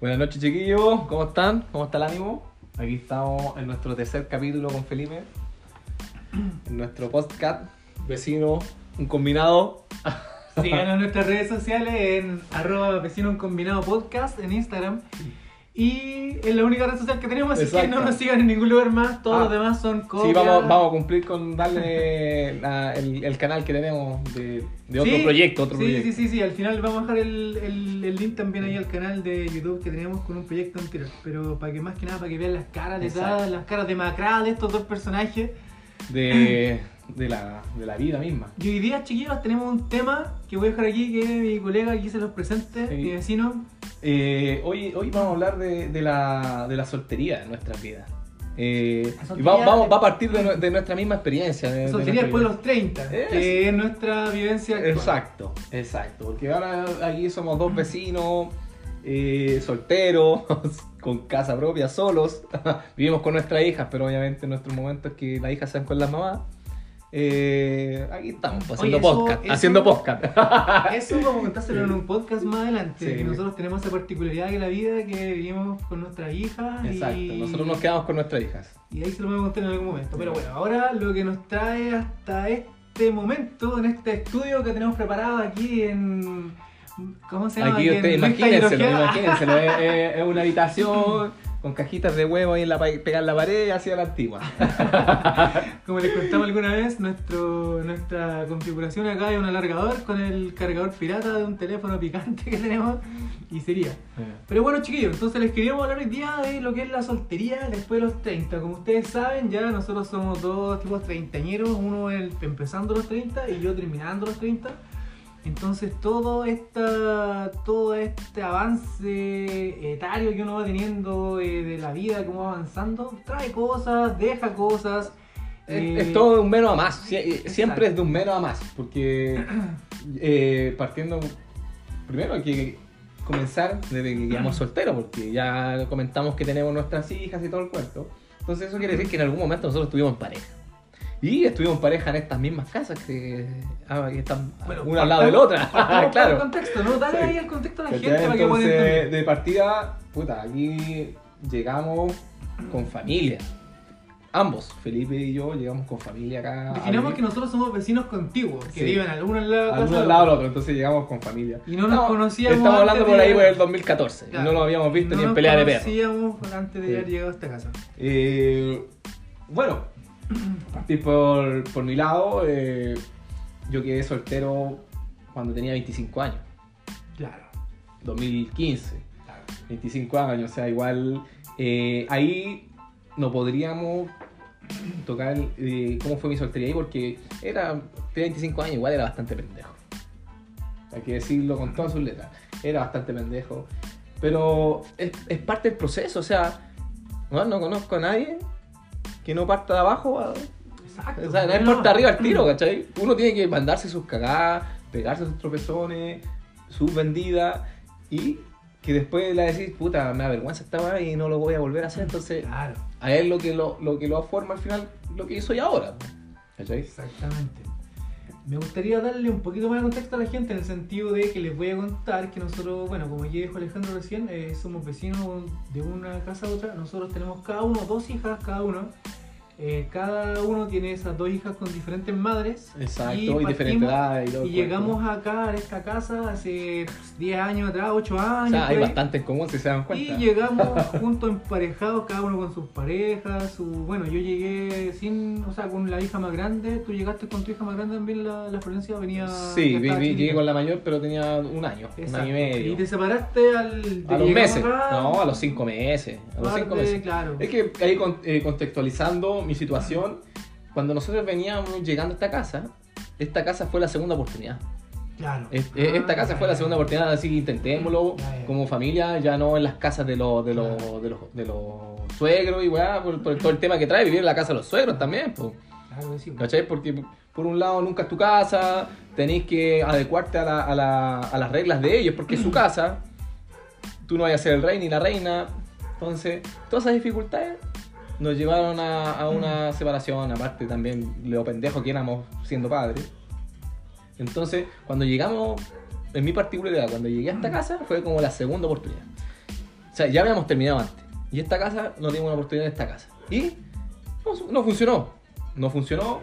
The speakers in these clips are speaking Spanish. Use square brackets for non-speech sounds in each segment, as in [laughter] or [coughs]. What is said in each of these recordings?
Buenas noches, chiquillos. ¿Cómo están? ¿Cómo está el ánimo? Aquí estamos en nuestro tercer capítulo con Felipe. En nuestro podcast, vecino, un combinado. Síganos en nuestras redes sociales en arroba vecino un podcast en Instagram. Y es la única red social que tenemos, así que no nos sigan en ningún lugar más. Todos Ah. los demás son copias. Sí, vamos, vamos a cumplir con darle [laughs] la- el, el canal que tenemos de, de otro Sí, proyecto. Otro sí, proyecto. sí, sí, sí. Al final vamos a dejar el, el- el link también ahí al canal de YouTube que tenemos con un proyecto anterior. Pero para que más que nada, para que vean las caras Exacto. las caras demacradas de estos dos personajes. De, [laughs] de, la, de la vida misma. Y hoy día, chiquillos, tenemos un tema que voy a dejar aquí, que mi colega aquí se los presente, Sí. mi vecino. Eh, hoy, hoy vamos a hablar de, de la, de la soltería en nuestras vidas. Eh, y soltería va, vamos, va a partir de, de nuestra misma experiencia. de- nuestra después de los 30, Es. que es nuestra vivencia actual. Exacto, exacto. Porque ahora aquí somos dos vecinos eh, solteros, [laughs] con casa propia, solos. [laughs] Vivimos con nuestras hijas, pero obviamente en nuestros momentos que las hijas sean con las mamás. Eh, aquí estamos, pues, haciendo Oye, eso- podcast. eso- Haciendo podcast. [laughs] Eso a contárselo en un podcast más adelante. Sí. que nosotros tenemos esa particularidad de la vida que vivimos con nuestras hijas. Exacto, y... nosotros nos quedamos con nuestras hijas. Y ahí se lo a contar en algún momento. Pero bueno, ahora lo que nos trae hasta este momento, en este estudio que tenemos preparado aquí en. ¿Cómo se llama? Aquí Recta imagínenselo, imagínenselo. Es una habitación [laughs] con cajitas de huevo ahí en la, pegar la pared hacia la antigua. [laughs] Como les contamos alguna vez, nuestro, nuestra configuración acá es un alargador con el cargador pirata de un teléfono picante que tenemos y sería. Pero bueno, chiquillos, entonces les queríamos hablar hoy día de lo que es la soltería después de los 30. Como ustedes saben, ya nosotros somos dos tipos treintañeros, uno el- empezando los 30 y yo terminando los 30. Entonces todo, esta, todo este avance etario que uno va teniendo eh, de la vida, cómo va avanzando, trae cosas, deja cosas. Es, eh, es todo de un menos a más. Sie- Siempre es de un menos a más. Porque [clears throat] eh, partiendo. Primero hay que comenzar desde que quedamos solteros. Porque ya comentamos que tenemos nuestras hijas y todo el cuento. Entonces, eso quiere decir que en algún momento nosotros estuvimos en pareja. Y estuvimos pareja en estas mismas casas que, ah, que están Bueno, una al lado de la otra. [laughs] el claro. contexto, ¿no? Dale Sí. ahí el contexto a la gente para que puedan Entonces, entender. de partida, puta, aquí llegamos con familia. Ambos, Felipe y yo, llegamos con familia acá. Definamos que nosotros somos vecinos contiguos, que Sí. viven al uno al lado, al uno casa al lado del otro, entonces llegamos con familia. Y no nos conocíamos Estamos hablando por ahí por el 2014. Claro. No lo habíamos visto No ni en nos pelea de perro. conocíamos antes de Sí. haber llegado a esta casa. Eh, bueno, [clears throat] partir por, por mi lado, eh, yo quedé soltero cuando tenía 25 años, Claro. 2015. 25 años, o sea, igual eh, ahí no podríamos tocar eh, cómo fue mi soltería ahí porque era, tenía 25 años, igual era bastante pendejo. Hay que decirlo con todas sus letras. Era bastante pendejo. Pero es, es parte del proceso, o sea, no, no conozco a nadie que no parta de abajo. a- Exacto. o sea, no importa arriba al tiro, ¿cachai? Uno tiene que mandarse sus cagadas, pegarse sus tropezones, sus vendidas y que después le decís, puta, me da vergüenza esta weá y no lo voy a volver a hacer. Entonces, Claro, a él lo que lo, lo que lo forma al final, lo que yo soy ahora. ¿Cachai? exactamente. Me gustaría darle un poquito más de contexto a la gente en el sentido de que les voy a contar que nosotros, bueno, como ya dijo Alejandro recién, eh, somos vecinos de una casa a otra. Nosotros tenemos cada uno dos hijas, cada uno. Eh, cada uno tiene esas dos hijas con diferentes madres. Exacto, y, partimos- diferente edad y. Y llegamos acá a esta casa hace pues, 10 años atrás, 8 años. O sea, hay ahí. bastante en común si se dan cuenta. Y llegamos [laughs] juntos emparejados, cada uno con sus parejas. Su... Bueno, yo llegué sin, o sea, con la hija más grande. Tú llegaste con tu hija más grande también, la, la Florencia venía. Sí, vi- vi- llegué con la mayor, pero tenía un año, un año y medio. Y te separaste al. A los meses. acá, No, a los cinco meses. A los parte, cinco meses. Claro. Es que ahí eh, contextualizando mi situación, cuando nosotros veníamos llegando a esta casa, esta casa fue la segunda oportunidad. claro. Es- eh, esta Ah, casa fue la segunda oportunidad, así que intentémoslo como familia, ya no en las casas de los de los, Claro. de los, de los suegros y weá, por, por todo el tema que trae, vivir en la casa de los suegros también, pues. Sí. ¿Cachai? Porque por un lado nunca es tu casa, tenéis que adecuarte a, la- a la- a las reglas de ellos, porque es su [clears throat] casa, tú no vayas a ser el rey ni la reina. Entonces, todas esas dificultades nos llevaron a, a una separación, aparte también lo pendejo que éramos siendo padres. Entonces, cuando llegamos, en mi particularidad, cuando llegué a esta casa, fue como la segunda oportunidad. O sea, ya habíamos terminado antes. Y esta casa, no teníamos una oportunidad en esta casa. Y no, no funcionó. No funcionó.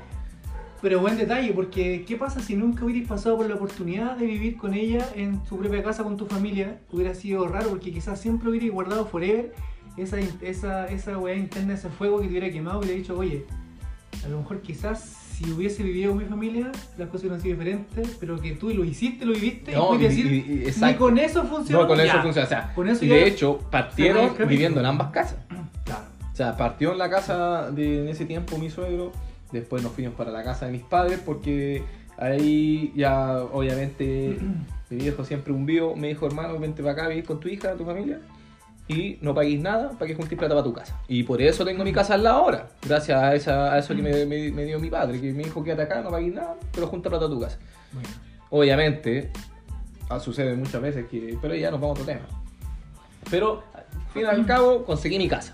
Pero buen detalle, porque ¿qué pasa si nunca hubierais pasado por la oportunidad de vivir con ella en tu propia casa con tu familia? Hubiera sido raro, porque quizás siempre hubierais guardado forever esa, esa, esa weá interna, ese fuego que te hubiera quemado, hubiera dicho, oye, a lo mejor quizás si hubiese vivido con mi familia, las cosas hubieran sido diferentes, pero que tú lo hiciste, lo viviste, No, y decir, y- y- ni con eso funcionó. No, con eso ya. funciona. O sea, Con eso y de hecho, partieron viviendo en ambas casas. [clears throat] Claro. O sea, partió en la casa de en ese tiempo mi suegro, después nos fuimos para la casa de mis padres porque ahí ya obviamente [clears throat] mi viejo siempre un vivo me dijo, hermano, vente para acá a vivir con tu hija, tu familia y no paguéis nada para que juntéis plata para tu casa. Y por eso tengo mi casa al lado ahora, gracias a, esa, a eso que me, me- me dio mi padre, que me dijo, quédate acá, no paguéis nada, pero junta plata a tu casa. Bueno. Obviamente, ah, sucede muchas veces que. Pero ya nos vamos a otro tema. Pero, al fin y al cabo, conseguí mi casa.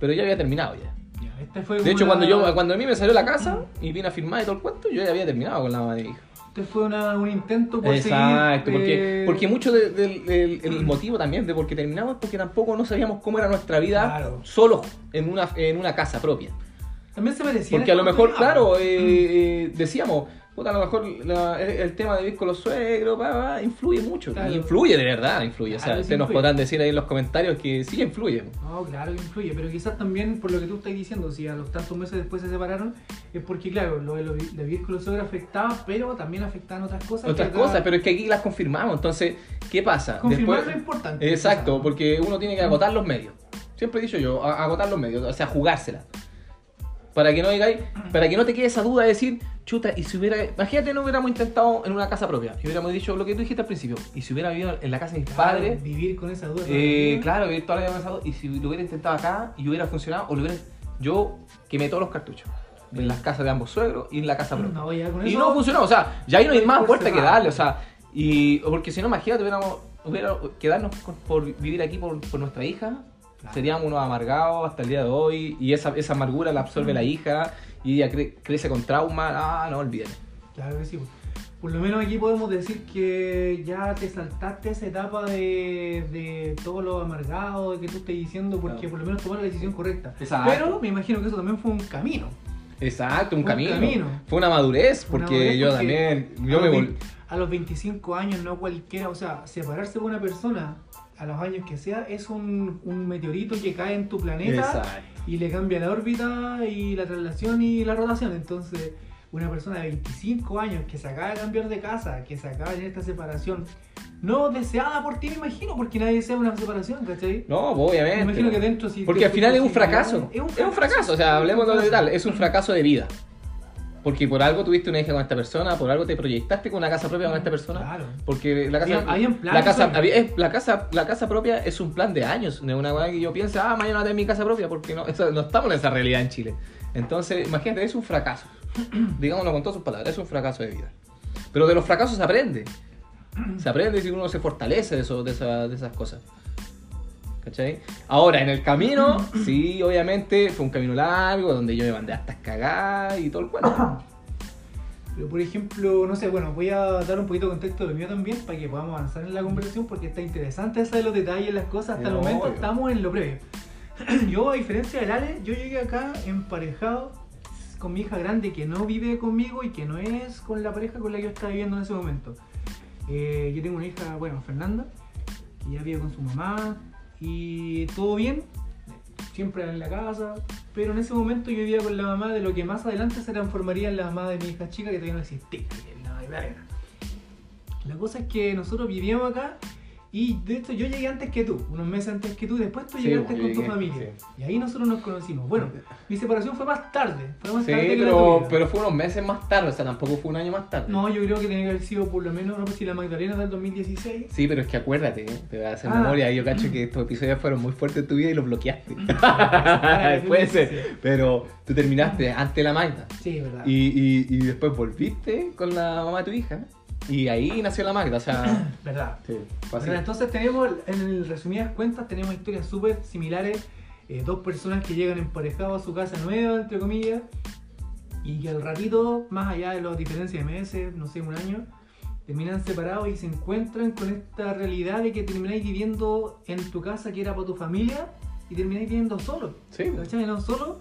Pero ya había terminado ya. Ya, este fue De hecho, cuando yo cuando a mí me salió la casa y vine a firmar y todo el cuento, yo ya había terminado con la mamá de mi hija. Este fue una- un intento por Exacto, seguir, porque, eh, porque mucho de- del del- el motivo también de por qué terminamos es porque tampoco no sabíamos cómo era nuestra vida Claro. solos en una, en una casa propia. También se merecía. Porque a lo mejor, claro, eh, eh, decíamos, puta, a lo mejor la- el, el tema de vivir con los suegros influye mucho. Claro. Influye de verdad, influye. o sea, Claro, ustedes nos podrán decir ahí en los comentarios que sí influye. No, claro que influye, pero quizás también por lo que tú estás diciendo, si a los tantos meses después se separaron, es porque, claro, lo de, lo de vivir con los suegros afectaba, pero también afectaban otras cosas. Otras acá- cosas, pero es que aquí las confirmamos. Entonces, ¿qué pasa? Confirmar Después- lo importante. Exacto, porque uno tiene que agotar los medios. Siempre he dicho yo, agotar los medios, o sea, jugársela. Para que no digáis, para que no te quede esa duda de decir, chuta, y si hubiera. Imagínate, no hubiéramos intentado en una casa propia. Y hubiéramos dicho lo que tú dijiste al principio. Y si hubiera vivido en la casa de mis Claro, padres, Vivir con esa duda. eh, claro, vivir toda la vida avanzado. Y si lo hubiera intentado acá y hubiera funcionado, o lo hubiera. Yo quemé todos los cartuchos. En las casas de ambos suegros y en la casa propia. No, ya con Y no funcionó, o sea, ya ahí no hay más Por vuelta que darle, o sea, y porque si no, imagínate, hubiéramos, hubiera, quedarnos con- por vivir aquí por, por nuestra hija. Seríamos unos amargados hasta el día de hoy, y esa, esa amargura la absorbe la hija, y ella cre- crece con trauma, ah, no olviden. Claro que sí. pues. Por lo menos aquí podemos decir que ya te saltaste esa etapa de, de todo lo amargado de que tú estés diciendo, porque Claro. por lo menos tomaron la decisión correcta. Exacto. Pero me imagino que eso también fue un camino. Exacto, un, un camino. camino. Fue una madurez, Una porque madurez yo porque también, a yo me los A los 25 años, no cualquiera, o sea, separarse de una persona a los años que sea es un, un meteorito que cae en tu planeta Exacto. y le cambia la órbita y la traslación y la rotación. Entonces, una persona de 25 años que se acaba de cambiar de casa, que se acaba de tener esta separación, no deseada por ti, me imagino, porque nadie desea una separación, ¿cachai? No, pues, obviamente. Me imagino que dentro sí. Porque al final es un posibilidad- fracaso. Es un fracaso, o sea, hablemos de tal, es un fracaso de vida. Porque por algo tuviste una hija con esta persona, por algo te proyectaste con una casa propia con esta persona. Claro. Porque la casa, habían planes la casa, también. había- es- la casa, la casa propia es un plan de años, no es una cosa que yo piense, ah, mañana tener mi casa propia, porque no, eso- no estamos en esa realidad en Chile. Entonces, imagínate, es un fracaso. [clears throat] Digámoslo con todas sus palabras, es un fracaso de vida. Pero de los fracasos se aprende. Se aprende si uno se fortalece de, eso, de, esa- de esas cosas. ¿Cachai? Ahora, en el camino, [clears throat] sí, obviamente, fue un camino largo, donde yo me mandé hasta cagadas y todo el cuento. Pero por ejemplo, no sé, bueno, voy a dar un poquito de contexto de lo mío también para que podamos avanzar en la conversación porque está interesante saber los detalles, las cosas. Hasta el momento obvio. estamos en lo previo. [clears throat] Yo, a diferencia del Ale, yo llegué acá emparejado con mi hija grande que no vive conmigo y que no es con la pareja con la que yo estaba viviendo en ese momento. Eh, yo tengo una hija, bueno, Fernanda, que ya vive con su mamá y todo bien, siempre en la casa, pero en ese momento yo vivía con la mamá de lo que más adelante se transformaría en la mamá de mi hija chica que todavía no existía, la. La cosa es que nosotros vivíamos acá y de hecho yo llegué antes que tú, unos meses antes que tú, después tú Sí, llegaste yo con tu familia. Y ahí nosotros nos conocimos. Bueno, [laughs] mi separación fue más tarde, fue más Sí, tarde que pero, pero fue unos meses más tarde, o sea, tampoco fue un año más tarde. No, yo creo que tenía que haber sido por lo menos, no sé si la Magdalena del 2016. Sí, pero es que acuérdate, ¿eh? te voy a hacer Ah. memoria. Yo cacho que estos episodios fueron muy fuertes en tu vida y los bloqueaste. [laughs] Ah, [laughs] Puede sí, ser, sí. pero tú terminaste ante de la Magda. Sí, verdad. Y, y, y después volviste con la mamá de tu hija. Y ahí nació la Magda, o sea. [coughs] Verdad. sí, entonces tenemos, en resumidas cuentas, tenemos historias súper similares. eh, dos personas que llegan emparejados a su casa nueva, entre comillas, y que al ratito, más allá de las diferencias de meses, no sé, un año, terminan separados y se encuentran con esta realidad de que termináis viviendo en tu casa que era para tu familia y termináis viviendo solo. Sí. ¿Cachai? No solo.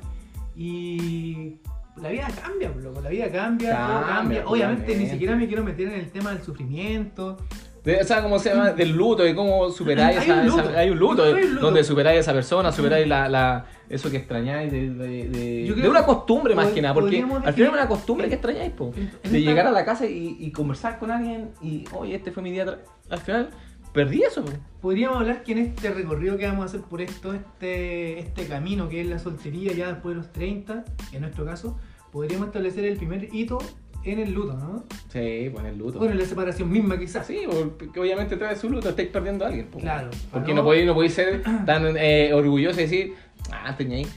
Y la vida cambia, loco. La vida cambia, todo Cambia, cambia. Obviamente ni siquiera me quiero meter en el tema del sufrimiento. De- o sea, ¿cómo se llama? Del luto, de cómo superáis Hay esa, un esa- hay un luto, Hay un luto. donde superáis a esa persona, superáis la, la, eso que extrañáis de, de, de- de una costumbre más que nada, porque al final es una costumbre que extrañáis, po, de llegar a la casa y, y conversar con alguien y, oye, este fue mi día, tra-". al final perdí eso. po. Podríamos hablar que en este recorrido que vamos a hacer por esto, este, este camino que es la soltería ya después de los 30, en nuestro caso, podríamos establecer el primer hito en el luto, ¿no? Sí, pues en el luto. Bueno, en la separación misma quizás. Sí, porque obviamente trae su luto, estáis perdiendo a alguien. po. Claro. Porque No. podéis no podéis ser tan eh, orgulloso y decir, ah, tenía ahí.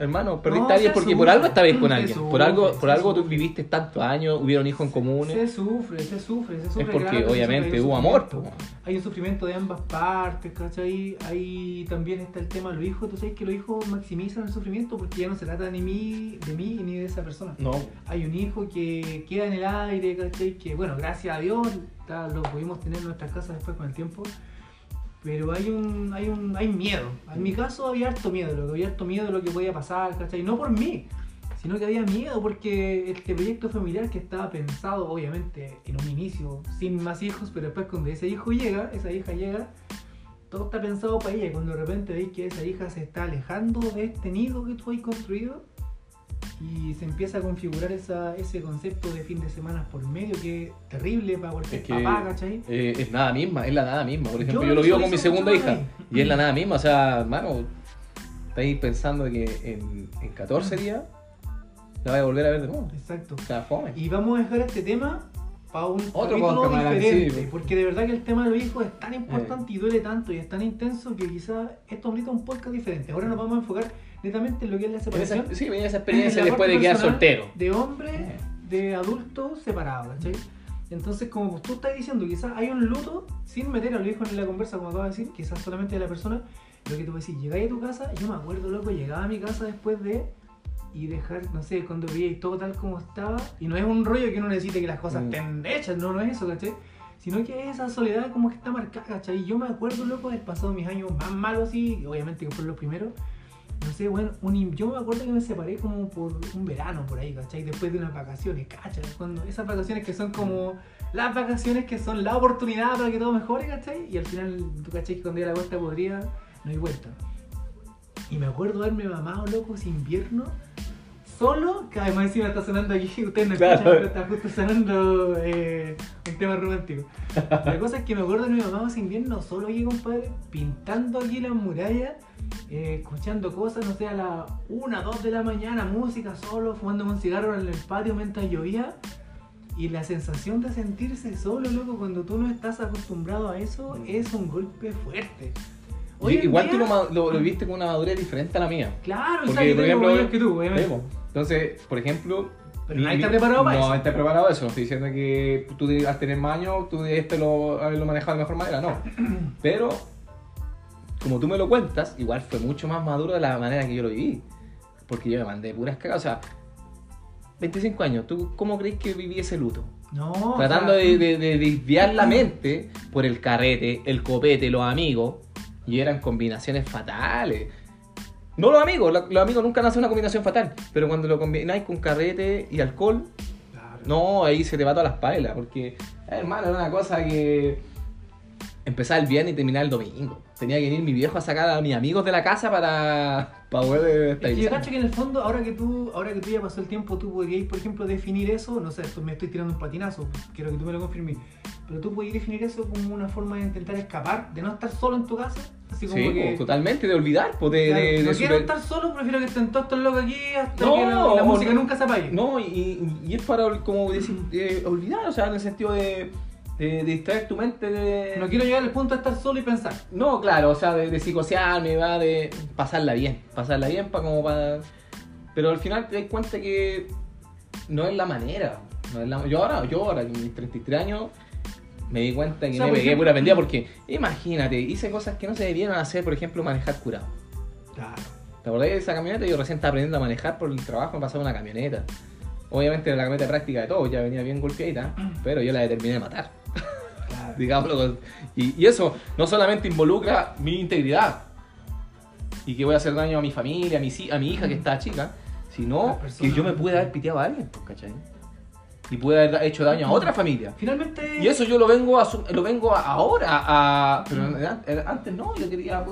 Hermano, perdiste No, a alguien porque sufre, por algo estabais con alguien. sufre, por algo, por algo tú viviste tantos años, hubieron hijos en común. Se sufre, se sufre, se sufre. Es porque obviamente sufre, hay un hubo amor. Hay un sufrimiento de ambas partes, ¿cachai? Ahí también está el tema de los hijos. Tú sabes que los hijos maximizan el sufrimiento porque ya no se trata ni mí, de mí ni de esa persona. No, Hay un hijo que queda en el aire, ¿cachai? Que bueno, gracias a Dios lo pudimos tener en nuestras casas después con el tiempo. Pero hay un, hay un, hay miedo. En mi caso había harto miedo, lo que había harto miedo de lo que podía pasar, ¿cachai? No por mí, sino que había miedo porque este proyecto familiar que estaba pensado, obviamente, en un inicio, sin más hijos, pero después cuando ese hijo llega, esa hija llega, todo está pensado para ella. Y cuando de repente veis que esa hija se está alejando de este nido que tú has construido, y se empieza a configurar esa, ese concepto de fin de semana por medio que es terrible para cualquier Es que- papá, ¿cachai? eh, es nada misma, es la nada misma. Por ejemplo, Yo yo, lo vivo con mi segunda hija ahí. y es la nada misma. O sea, hermano, estáis pensando que en, en 14 días la vais a volver a ver de nuevo. Exacto. O sea, fome. Y vamos a dejar este tema para un Otro capítulo diferente, sí, pues. porque de verdad que el tema de los hijos es tan Eh. importante y duele tanto y es tan intenso que quizás esto amerita un podcast diferente. Ahora nos vamos a enfocar netamente en lo que es la separación. esa- sí, venía esa en experiencia después de quedar soltero. De hombre, Eh. de adulto separado, ¿cachai? Entonces, como tú estás diciendo, quizás hay un luto sin meter a los hijos en la conversa, como acabas de decir, quizás solamente de la persona. Lo que tú decir, llegáis a tu casa, yo me acuerdo, loco, llegaba a mi casa después de y dejar, no sé, cuando veíais todo tal como estaba, y no es un rollo que uno necesite que las cosas Mm. estén hechas, no, no es eso, ¿cachai? Sino que es esa soledad como que está marcada, ¿cachai? Y yo me acuerdo, loco, del pasado mis años más malos así, obviamente que fueron los primeros, no sé, bueno, un yo me acuerdo que me separé como por un verano por ahí, ¿cachai? Después de unas vacaciones, ¿cachai? Cuando esas vacaciones que son como las vacaciones que son la oportunidad para que todo mejore, ¿cachai? Y al final, tú, ¿cachai? Que cuando ya la vuelta podría, no hay vuelta. Y me acuerdo haberme mamado, loco, ese invierno, solo, que además encima está sonando aquí, [laughs] ustedes no Claro. escuchan, pero está justo sonando eh, un tema romántico. La cosa es que me acuerdo de mi mamá ese invierno solo aquí, compadre, pintando aquí las murallas, eh, escuchando cosas, no sé, a las 1, 2 de la mañana, música solo, fumando un cigarro en el patio mientras llovía. Y la sensación de sentirse solo, loco, cuando tú no estás acostumbrado a eso, es un golpe fuerte. Hoy Igual día- tú lo, ma- lo, lo viviste con una madurez diferente a la mía. Claro, Porque, o sea, yo por tengo ejemplo, que tú, obviamente. Po. Entonces, por ejemplo. Pero nadie está preparado para no, eso. está preparado para eso. No estoy diciendo que tú al tener más años, tú debes este lo, haberlo manejado de mejor manera, no. [clears throat] Pero, como tú me lo cuentas, igual fue mucho más maduro de la manera que yo lo viví. Porque yo me mandé puras cagas. O sea, 25 años, ¿tú cómo crees que viví ese luto? No, o Tratando sea, de, de- de desviar la mente por el carrete, el copete, los amigos. Y eran combinaciones fatales. No los amigos, lo- los amigos nunca hacen una combinación fatal. Pero cuando lo combináis con carrete y alcohol, Claro. no, ahí se te va todas las pailas. Porque, hermano, era una cosa que empezaba el viernes y terminaba el domingo. Tenía que venir mi viejo a sacar a mis amigos de la casa para, para poder Es que yo estabilizar. cacho que en el fondo, ahora que tú, ahora que tú ya pasó el tiempo, tú podrías, por ejemplo, definir eso, no sé, esto me estoy tirando un patinazo, quiero que tú me lo confirmes, pero tú podrías definir eso como una forma de intentar escapar, de no estar solo en tu casa, así como Sí, que... pues, totalmente, de olvidar, pues, de, claro, de- de no quiero super- estar solo, prefiero que estén todos estos locos aquí hasta No, que la, la música no. nunca se apague. No, y, y- es para, como decir, eh, olvidar, o sea, en el sentido de, de- distraer tu mente de... No quiero llegar al punto de estar solo y pensar. No, claro, o sea, de, de psicosearme, va, de pasarla bien, pasarla bien para como para... Pero al final te das cuenta que no es la manera. no es la- Yo ahora, yo ahora, con mis 33 años, me di cuenta que O sea, me pegué ejemplo- pura pendida porque, imagínate, hice cosas que no se debieron hacer, por ejemplo, manejar curado. Claro. ¿Te acordás de esa camioneta? Yo recién estaba aprendiendo a manejar por el trabajo, me pasaba una camioneta. Obviamente era la camioneta práctica de todos, ya venía bien golpeadita, pero yo la determiné de matar. Digámoslo. Y, y eso no solamente involucra mi integridad y que voy a hacer daño a mi familia, a mi, a mi hija que está chica, sino que yo me pude haber piteado a alguien, pues, ¿cachai? Y puede haber hecho daño a otra familia. Finalmente. Y eso yo lo vengo a, lo vengo ahora a. Pero antes no, yo quería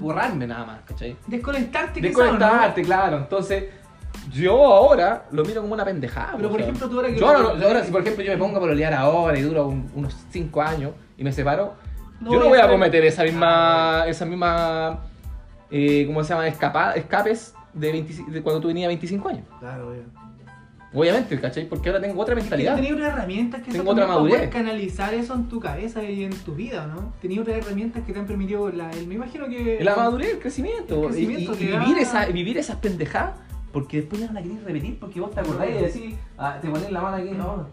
borrarme nada más, ¿cachai? Desconectarte, Desconectarte, claro. Entonces, yo ahora lo miro como una pendejada. Pero por ejemplo, tú ahora que. Yo ahora, si por ejemplo yo me pongo a pololear ahora y duro unos 5 años y me separo, yo no voy a cometer esa misma. esa misma. Eh, ¿Cómo se llama? Escapa, escapes de, de cuando tú tenías 25 años. Claro, obvio. Obviamente, ¿cachai? Porque ahora tengo otra mentalidad. Tenía otras herramientas que tengo otra madurez. canalizar eso en tu cabeza y en tu vida, ¿no? Tenía otras herramientas que te han permitido, la, el, me imagino que... La madurez, el crecimiento. y, vivir, esa, vivir esas pendejadas, porque después ya no la querés repetir, porque vos te acordás y decís, ah, te pones la mano aquí, no.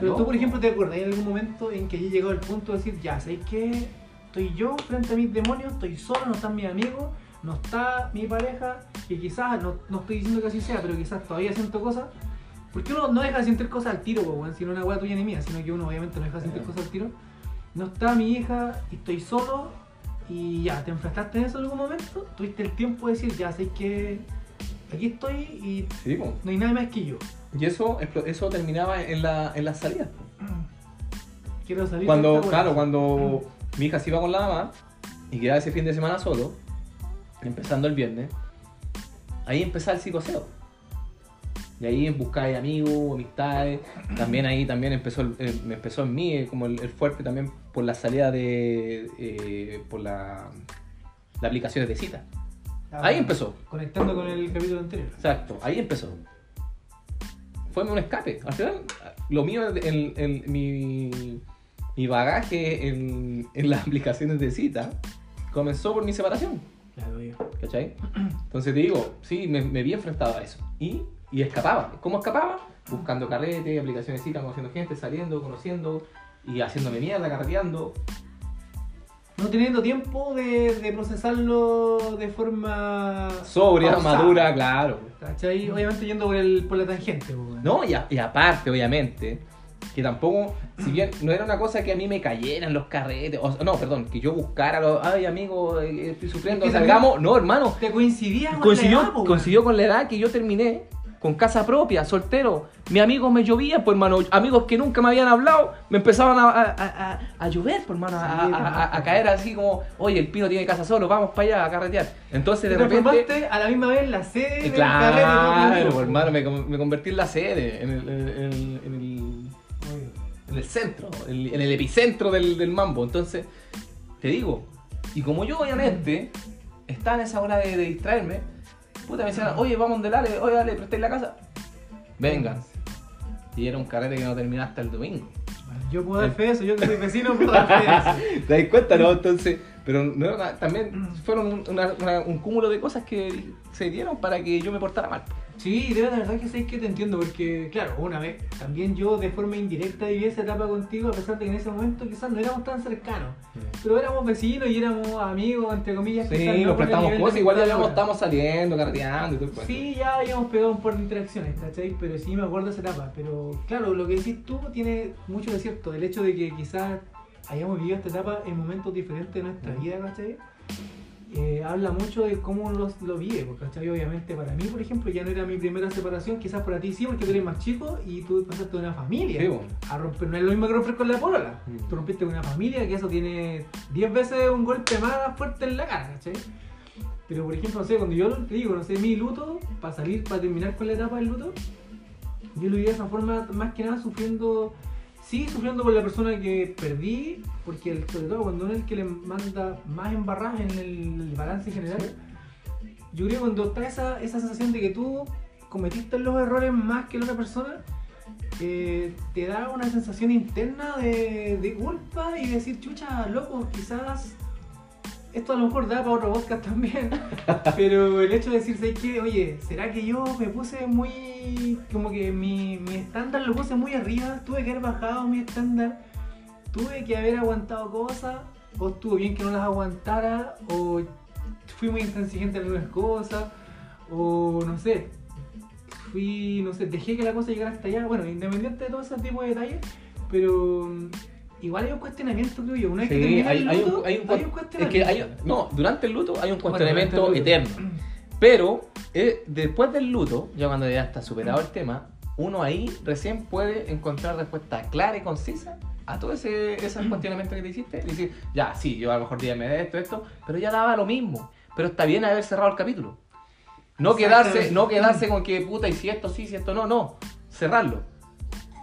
Pero tú, por ejemplo, te acordás en algún momento en que llegado al punto de decir, ya, ¿sabes qué? Estoy yo frente a mis demonios, estoy solo, no están mis amigos, no está mi pareja, que quizás, no, no estoy diciendo que así sea, pero quizás todavía siento cosas porque uno no deja de sentir cosas al tiro, pues, si no una weá tuya ni mía, sino que uno obviamente no deja de sentir cosas al tiro. No está mi hija y estoy solo y ya, te enfrentaste en eso en algún momento, tuviste el tiempo de decir, ya sé que aquí estoy y no hay nadie más que yo. Y eso, eso terminaba en la, en salida. [clears throat] Quiero salir. Cuando, claro, cuando [clears throat] mi hija se iba con la mamá y quedaba ese fin de semana solo, empezando el viernes, ahí empezaba el psicoseo. Y ahí buscáis amigos, amistades. [clears throat] También ahí también empezó, me empezó en mí como el, fuerte también por la salida de. Eh, por la, la aplicaciones de cita. Ah, ahí empezó. Conectando con el capítulo anterior. Exacto, ahí empezó. Fue un escape. Al final, lo mío, en, mi, mi bagaje en, en las [laughs] aplicaciones de cita comenzó por mi separación. Claro, ¿Cachai? Entonces te digo, sí, me, me vi enfrentado a eso. Y y escapaba. ¿Cómo escapaba? Buscando carrete, aplicaciones citas, conociendo gente, saliendo, conociendo y haciéndome mierda, carreteando. No teniendo tiempo de, procesarlo de forma. Sobria, madura, claro. ¿Cachai? Obviamente yendo por, el, por la tangente. No, y, aparte, obviamente, que tampoco, si bien no era una cosa que a mí me cayeran los carretes, o, no, perdón, que yo buscara, los, ay amigo, eh, estoy sufriendo, salgamos, no, hermano. Te coincidía con coincidió, la edad, Coincidió con la edad que yo terminé con casa propia, soltero. Mis amigos me llovían, pues hermano, amigos que nunca me habían hablado, me empezaban a, llover, pues hermano, a, caer así como, oye, el pino tiene casa solo, vamos para allá a carretear. Entonces de repente... a la misma vez la sede del Claro, pues, hermano, me, convertí en la sede, en el, en el, centro, en el epicentro del, mambo. Entonces, te digo, y como yo obviamente estaba en esa hora de distraerme, Puta, me decían, oye, vamos a Delale, oye, dale, prestéis la casa. Vengan. Y era un carrete que no terminaba hasta el domingo. Yo puedo dar fe de eso, yo que soy vecino [laughs] puedo dar fe de eso. ¿Te das cuenta, no? Entonces, pero no, también fueron un cúmulo de cosas que se dieron para que yo me portara mal. Sí, de verdad que sé que te entiendo, porque claro, una vez también yo de forma indirecta viví esa etapa contigo, a pesar de que en ese momento quizás no éramos tan cercanos, pero éramos vecinos y éramos amigos, entre comillas. Sí, nos prestamos cosas, igual ya habíamos, estamos saliendo, carreteando y todo el Sí, ya habíamos pegado un par de interacciones, ¿cachai? Pero sí me acuerdo esa etapa, pero claro, lo que decís tú tiene mucho de cierto, el hecho de que quizás hayamos vivido esta etapa en momentos diferentes de nuestra vida, ¿cachai? Eh, habla mucho de cómo lo, lo vive, ¿cachai? Obviamente para mí, por ejemplo, ya no era mi primera separación, quizás para ti sí, porque tú eres más chico y tú pasaste de una familia a romper, no es lo mismo que romper con la polola, mm. tú rompiste con una familia que eso tiene 10 veces un golpe más fuerte en la cara, ¿cachai? Pero por ejemplo, no sé, cuando yo te digo, no sé, mi luto, para salir, para terminar con la etapa del luto, yo lo viví de esa forma, más que nada sufriendo sí sufriendo por la persona que perdí, porque sobre todo cuando uno es el que le manda más embarradas en el, balance general, yo creo que cuando está esa, esa sensación de que tú cometiste los errores más que la otra persona, eh, te da una sensación interna de, de culpa y decir, chucha, loco, quizás esto a lo mejor da para otro podcast también, [laughs] pero el hecho de decirse que, oye, ¿será que yo me puse muy, como que mi, mi estándar lo puse muy arriba? Tuve que haber bajado mi estándar, tuve que haber aguantado cosas, o estuvo bien que no las aguantara, o fui muy intransigente en algunas cosas, o no sé, fui, no sé, dejé que la cosa llegara hasta allá, bueno, independiente de todo ese tipo de detalles, pero igual hay un cuestionamiento, creo yo. Una vez Sí, que termina hay, el hay luto, un, hay un, hay un es cuestionamiento. que hay, no, durante el luto hay un cuestionamiento eterno. Pero eh, después del luto, ya cuando ya está superado el tema, uno ahí recién puede encontrar respuesta clara y concisa a todo ese, ese cuestionamiento que te hiciste. Y decir, ya, sí, yo a lo mejor dígame de esto, esto, pero ya daba lo mismo. Pero está bien haber cerrado el capítulo. No quedarse, no quedarse con que puta, y si esto sí, si esto no, no. Cerrarlo.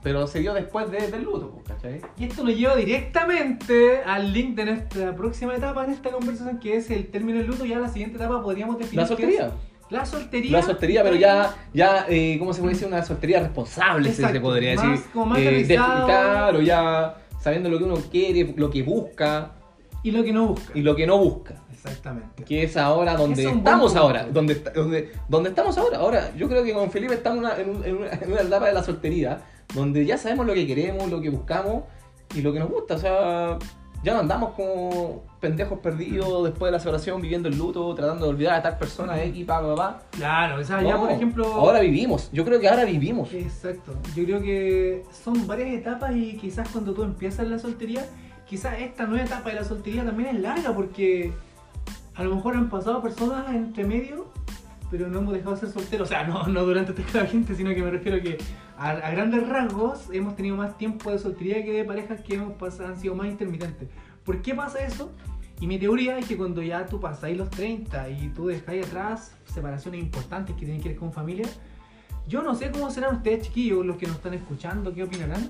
Pero se dio después de- del luto, pues, ¿cachai? Y esto nos lleva directamente al link de nuestra próxima etapa en esta conversación, que es el término del luto. Ya la siguiente etapa podríamos definir. La soltería. La soltería. La soltería, pero ya, ya eh, ¿cómo se puede decir? Una soltería responsable, se- se Exacto, podría más- decir. como más Eh, claro, ya sabiendo lo que uno quiere, lo que busca Y lo que no busca. y lo que no busca. Exactamente. Que es ahora donde es estamos ahora. Donde, donde, donde estamos ahora. Ahora, yo creo que con Felipe estamos una, en, un- en una, en una etapa de la soltería donde ya sabemos lo que queremos, lo que buscamos y lo que nos gusta. O sea, ya no andamos como pendejos perdidos después de la separación, viviendo el luto, tratando de olvidar a tal persona X, pa, pa, pa. Claro, o sea, ya por ejemplo. Ahora vivimos. Yo creo que ahora vivimos. Exacto. Yo creo que son varias etapas y quizás cuando tú empiezas la soltería, quizás esta nueva etapa de la soltería también es larga porque a lo mejor han pasado personas entre medio, pero no hemos dejado de ser solteros. O sea, no, no durante toda la gente, sino que me refiero a que a, a grandes rasgos hemos tenido más tiempo de soltería que de parejas que hemos pasado, han sido más intermitentes. ¿Por qué pasa eso? Y mi teoría es que cuando ya tú pasáis los 30 y tú dejáis atrás separaciones importantes que tienen que ver con familia, yo no sé cómo serán ustedes, chiquillos, los que nos están escuchando, qué opinarán.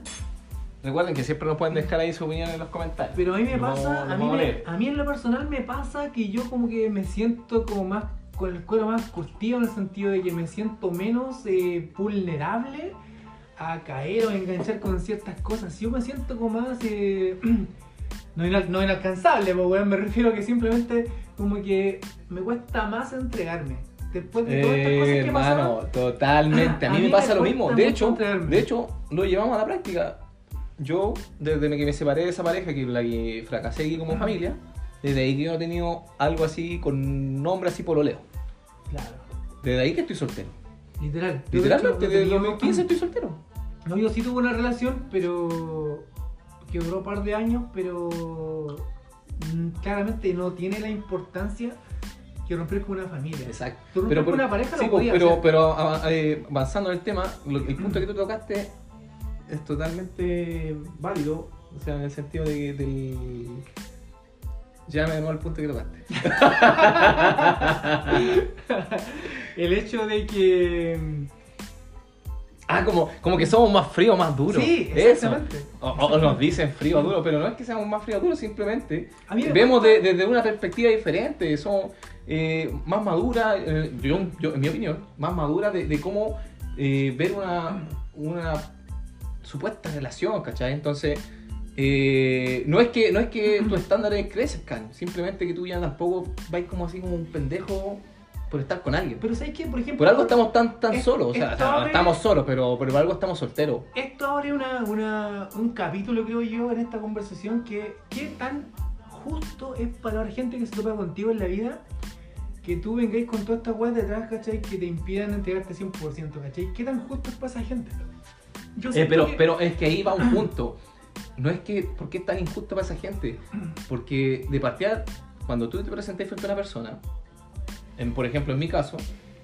Recuerden que siempre nos pueden dejar ahí su opinión en los comentarios. Pero a mí me vamos- pasa, lo a mí, me- a mí en lo personal me pasa que yo como que me siento como más, con el cuero más curtido en el sentido de que me siento menos eh, vulnerable a caer o enganchar con ciertas cosas. Yo me siento como más... eh, [clears throat] no, inal- no inalcanzable, pues, weón, me refiero a que simplemente como que me cuesta más entregarme. Después de todas estas cosas que hermano, pasaron, totalmente. A [clears throat] A mí mí me me pasa lo mismo. De hecho, entregarme. de hecho, lo llevamos a la práctica. Yo, desde que me separé de esa pareja, que es la que fracasé aquí como familia, desde ahí que yo no he tenido algo así con nombre así pololeo. Claro, Desde ahí que estoy soltero. literal. Literalmente, desde el tenía- 2015 estoy soltero. No, yo sí tuve una relación, pero que duró un par de años, pero mm, claramente no tiene la importancia que romper con una familia. Exacto. Tú romper con una pareja sí, lo pues, podías pero, hacer. pero ah, eh, avanzando en el tema, el punto que tú tocaste es totalmente válido. O sea, en el sentido de que del. Llámame de nuevo al punto que tocaste. [laughs] El hecho de que. Ah, como, como que somos más fríos, más duros. Sí, Eso. exactamente. O, o nos dicen frío o duro, pero no es que seamos más fríos o duros, simplemente me vemos de- desde una perspectiva diferente. Somos eh, más maduras, eh, yo, yo, en mi opinión, más maduras de, de cómo eh, ver una, una supuesta relación, ¿cachai? Entonces, eh, no es que no es que tus estándares crezcan, simplemente que tú ya tampoco vais como así como un pendejo por estar con alguien. Pero ¿sabes qué? Por ejemplo. Por algo estamos tan, tan es- solos, o sea, esto o sea, no abre- estamos solos, pero, pero por algo estamos solteros. Esto abre una, una- un capítulo, creo yo, en esta conversación que qué tan justo es para la gente que se topa contigo en la vida que tú vengáis con toda esta weá detrás, ¿cachai? Que te impidan entregarte 100%, ¿cachai? ¿Qué tan justo es para esa gente? Yo Eh, pero, que- pero es que ahí va un punto. No es que, ¿por qué es tan injusto para esa gente? Porque de partida, cuando tú te presentas frente a una persona, en, por ejemplo, en mi caso,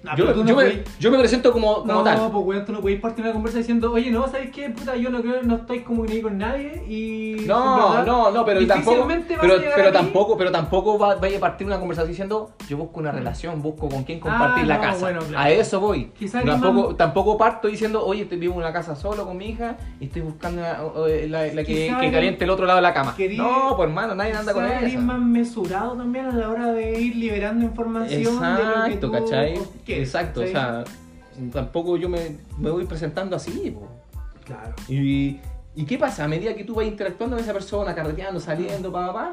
Ah, yo, no me, podéis- yo me presento como, como No, tal. pues weón, tú no podéis partir una conversa diciendo, oye, no, ¿sabes qué? Puta, yo no creo, no estoy como ni con nadie y. No, verdad, no, no, pero tampoco, pero, pero tampoco, pero tampoco va- vaya a partir una conversación diciendo yo busco una relación, busco con quién compartir Ah, la no, casa. bueno, claro. A eso voy. Quizá tampoco, más- tampoco parto diciendo, oye, estoy vivo en una casa solo con mi hija y estoy buscando una- eh, la, la que, caliente el otro lado de la cama. no, pues hermano, nadie anda con eso. más mesurado también a la hora de ir liberando información de lo que Exacto, tú ¿cachai? Exacto, o sea, tampoco yo me, me voy presentando así, po. Claro. Y, ¿Y qué pasa? A medida que tú vas interactuando con esa persona, carreteando, saliendo, pa, pa, pa,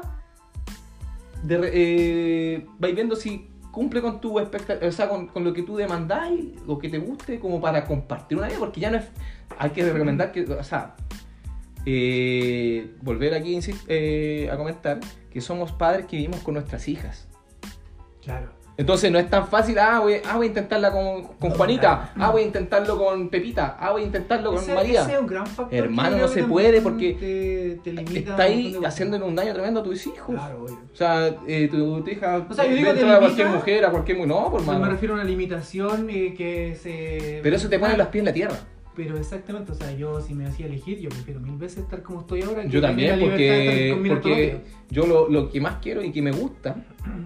eh, vais viendo si cumple con tu expectativa, o sea, con, con lo que tú demandáis, lo que te guste, como para compartir una vida, porque ya no es. Hay que recomendar que, o sea, eh, volver aquí eh, a comentar que somos padres que vivimos con nuestras hijas. Claro. Entonces no es tan fácil, ah, voy, ah, voy a intentarla con, con Juanita, ah, voy a intentarlo con Pepita, ah, voy a intentarlo con Ese- María. ese es un gran factor Hermano, no se puede porque te, te limita Está ahí haciéndole un daño tremendo a tus hijos. Claro, obvio. O sea, eh, tu, tu hija O sea, yo digo a cualquier mujer, a cualquier mu- No, por Yo me mano. refiero a una limitación eh, que se... Pero eso te pone Ah, los pies en la tierra. Pero exactamente, o sea, yo si me hacía elegir, yo prefiero mil veces estar como estoy ahora. Yo también, porque, porque yo lo, lo que más quiero y que me gusta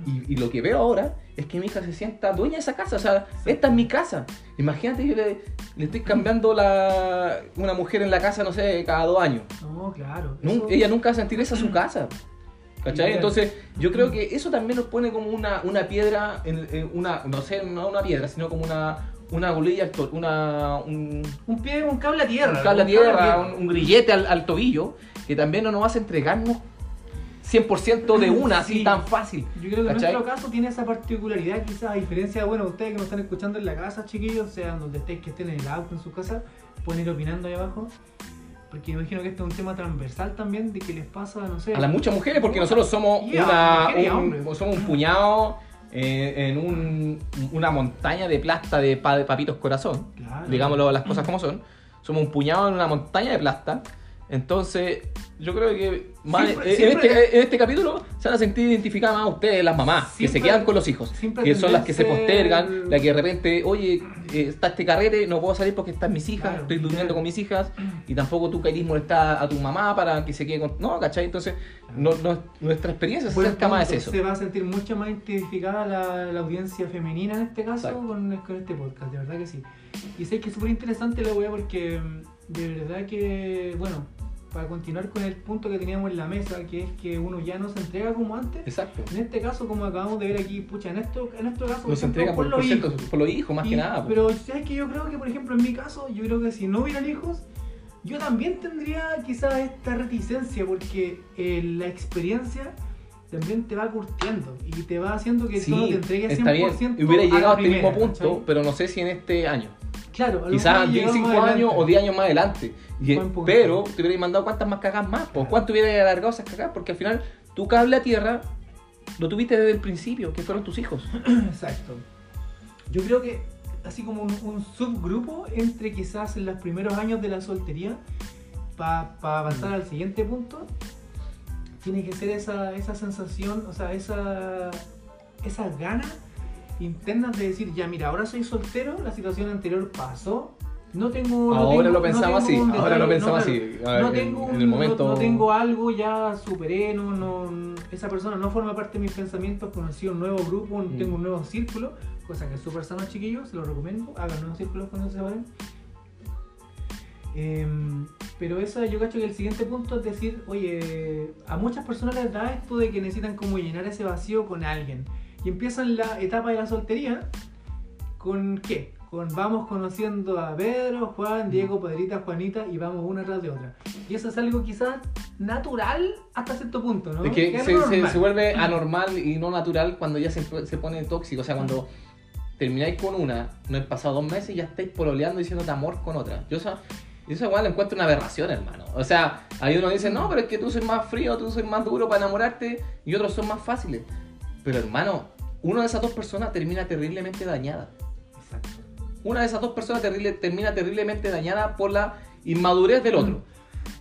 y, y lo que veo ahora es que mi hija se sienta dueña de esa casa. O sea, esta es mi casa. Imagínate, yo le, le estoy cambiando la, una mujer en la casa, no sé, cada dos años. No, claro. Nun- eso- ella nunca va a sentir esa su [clears throat] casa. ¿Cachai? Entonces, yo creo que eso también nos pone como una, una piedra, en, en una, no sé, no una piedra, sino como una, una golilla, una, un, Un pie, un cable a tierra. un cable a tierra, un, un grillete al, al tobillo, que también no nos hace entregarnos 100% de una, así Sí. tan fácil. Yo creo que en ¿Cachai? nuestro caso tiene esa particularidad, quizás a diferencia, bueno, ustedes que nos están escuchando en la casa, chiquillos, sean donde estéis, que estén en el auto, en su casa, pueden ir opinando ahí abajo. Porque me imagino que este es un tema transversal también, de que les pasa, no sé. A las muchas mujeres, porque nosotros somos, una, un, somos un puñado eh, en un- una montaña de plasta de, pa- de papitos corazón. Claro. digámoslo las cosas como son. Somos un puñado en una montaña de plasta. Entonces, yo creo que más- Siempre- eh, siempre- en, este, en este capítulo se van a sentir identificadas más ustedes, las mamás, que se Siempre- quedan con los hijos, siempre que son las que se postergan, la que de repente, oye, eh, está este carrete, no puedo salir porque están mis hijas, Claro, estoy durmiendo literal. con mis hijas, y tampoco tú querés molestar a tu mamá para que se quede con... No, ¿cachai? Entonces, no- no- nuestra experiencia se acerca más a eso. Se va a sentir mucho más identificada la, la audiencia femenina en este caso con, con este podcast, de verdad que sí. Y sé que es súper interesante la weá porque mm, de verdad que, bueno, para continuar con el punto que teníamos en la mesa, que es que uno ya no se entrega como antes. Exacto. En este caso, como acabamos de ver aquí, pucha, en, esto, en este caso, Nos ejemplo, entrega por, por, los hijos. por los hijos, más Y- que nada. pues. Pero sabes que yo creo que, por ejemplo, en mi caso, yo creo que si no hubieran hijos, yo también tendría quizás esta reticencia, porque eh, la experiencia también te va curtiendo y te va haciendo que tú no te entregues 100% está bien. a Hubiera llegado a este mismo punto, pero no sé si en este año. Claro, Quizás mejor 10, llegamos 5 más años adelante. o 10 años más adelante. Y- pero te hubierais mandado cuántas más cagas más. Pues, ¿Cuánto hubierais alargado esas cagas? Porque al final tu cable a tierra lo tuviste desde el principio, que fueron tus hijos. [clears throat] Exacto. Yo creo que así como un, un subgrupo entre quizás en los primeros años de la soltería, para avanzar al siguiente punto, tiene que ser esa, esa sensación, o sea, esa, esas ganas internas de decir, ya mira, ahora soy soltero, la situación anterior pasó. No tengo. no Ahora tengo- lo no pensamos tengo así, ahora lo pensamos no, así. ver, no en- tengo, en un- el no- momento- no, tengo algo ya superé, no, no- esa persona no forma parte de mis pensamientos, conocí un nuevo grupo, Mm. tengo un nuevo círculo, cosa que es súper sano chiquillos, se lo recomiendo, hagan nuevos círculos cuando se vayan. Em, pero esa yo cacho que el siguiente punto es decir, oye, a muchas personas les da esto de que necesitan como llenar ese vacío con alguien. Y empiezan la etapa de la soltería con qué? Con vamos conociendo a Pedro, Juan, Diego, Pedrita, Juanita y vamos una tras de otra. Y eso es algo quizás natural hasta cierto punto, ¿no? Es que se, se- se vuelve anormal y no natural cuando ya se, se pone tóxico. O sea, cuando termináis con una, no han pasado dos meses y ya estáis pololeando diciéndote amor con otra. Yo esa, eso igual le encuentro una aberración, hermano. O sea, ahí uno dice, no, pero es que tú soy más frío, tú soy más duro para enamorarte y otros son más fáciles. Pero hermano, una de esas dos personas termina terriblemente dañada. Exacto. Una de esas dos personas terrible- termina terriblemente dañada por la inmadurez del otro.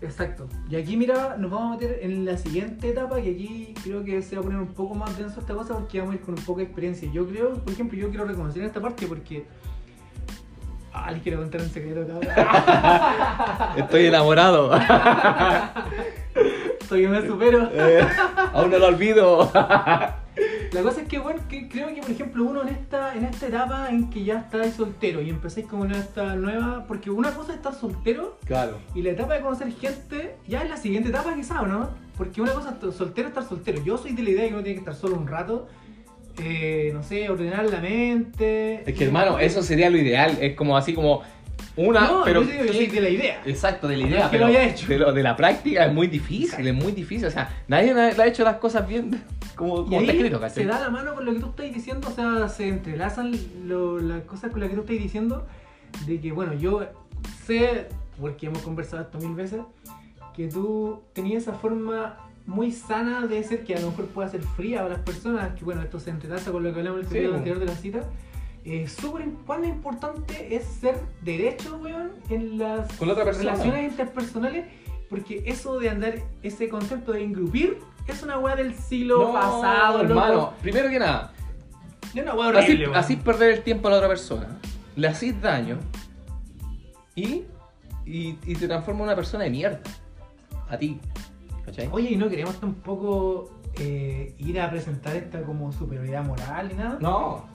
Exacto. Y aquí, mira, nos vamos a meter en la siguiente etapa, que aquí creo que se va a poner un poco más denso esta cosa porque vamos a ir con un poco de experiencia. Yo creo, por ejemplo, yo quiero reconocer esta parte porque... Ah, les quiero contar un secreto, cabrón. [laughs] Estoy enamorado. [laughs] Todavía me supero. Eh, aún no lo olvido. [laughs] La cosa es que, bueno, que creo que, por ejemplo, uno en esta, en esta etapa en que ya estáis soltero y empezáis como en esta nueva... Porque una cosa es estar soltero Claro. y la etapa de conocer gente ya es la siguiente etapa quizá, ¿o no? Porque una cosa es estar soltero, estar soltero. Yo soy de la idea de que uno tiene que estar solo un rato. eh, no sé, ordenar la mente. Es que hermano, eso sería lo ideal. Es como así como una, no, pero yo, digo, yo soy de la idea. exacto de la No idea, es que pero lo haya hecho. de, lo- de la práctica es muy difícil, es muy difícil. O sea, nadie ha hecho las cosas bien [laughs] como, como está escrito, se da la mano con lo que tú estás diciendo, o sea, se entrelazan lo- las cosas con las que tú estás diciendo, de que, bueno, yo sé, porque hemos conversado esto mil veces, que tú tenías esa forma muy sana debe ser que a lo mejor pueda ser fría para las personas, que bueno, esto se entrelaza con lo que hablamos en el Sí, video po. anterior de la cita. Eh, súper cuán importante es ser derecho, weón, en las Con la otra persona. relaciones interpersonales, porque eso de andar, ese concepto de engrupir, es una weá del siglo No, pasado, loco. hermano. Primero que nada, Es una weá así, horrible, weón. así perder el tiempo a la otra persona. Le hacís daño y, y, y te transforma en una persona de mierda. A ti. ¿Cachai? Oye, ¿y no queremos tampoco eh, ir a presentar esta como superioridad moral ni nada? No.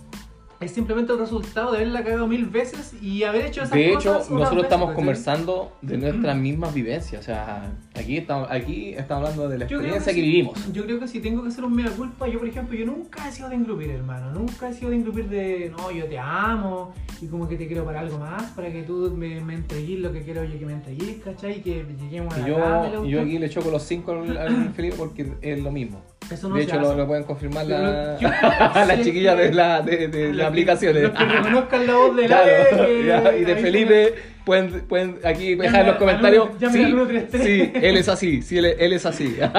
Es simplemente el resultado de haberla cagado mil veces y haber hecho esas De cosas. hecho, nosotros veces, estamos conversando de nuestras mismas vivencias. O sea, aquí estamos, aquí estamos hablando de la Yo experiencia que, sí. vivimos. Yo creo que si tengo que hacer un mea culpa, yo por ejemplo, yo nunca he sido de engrupir, hermano. Nunca he sido de engrupir de, no, yo te amo y como que te quiero para algo más, para que tú me, me entregues lo que quiero yo que me entregues, ¿cachai? Y que lleguemos a la Y cama, la yo, yo aquí le choco los cinco al, al [clears throat] Felipe porque es lo mismo. Eso no de hecho, lo, lo pueden confirmar la, [laughs] yo- las chiquillas de la de, de las que- aplicaciones. Los que reconozcan la voz del [laughs] Claro, Ale, ya, y de Felipe pueden, pueden aquí dejar en los comentarios. Sí, al 133. sí, él es así, sí, él, él es así. Oye,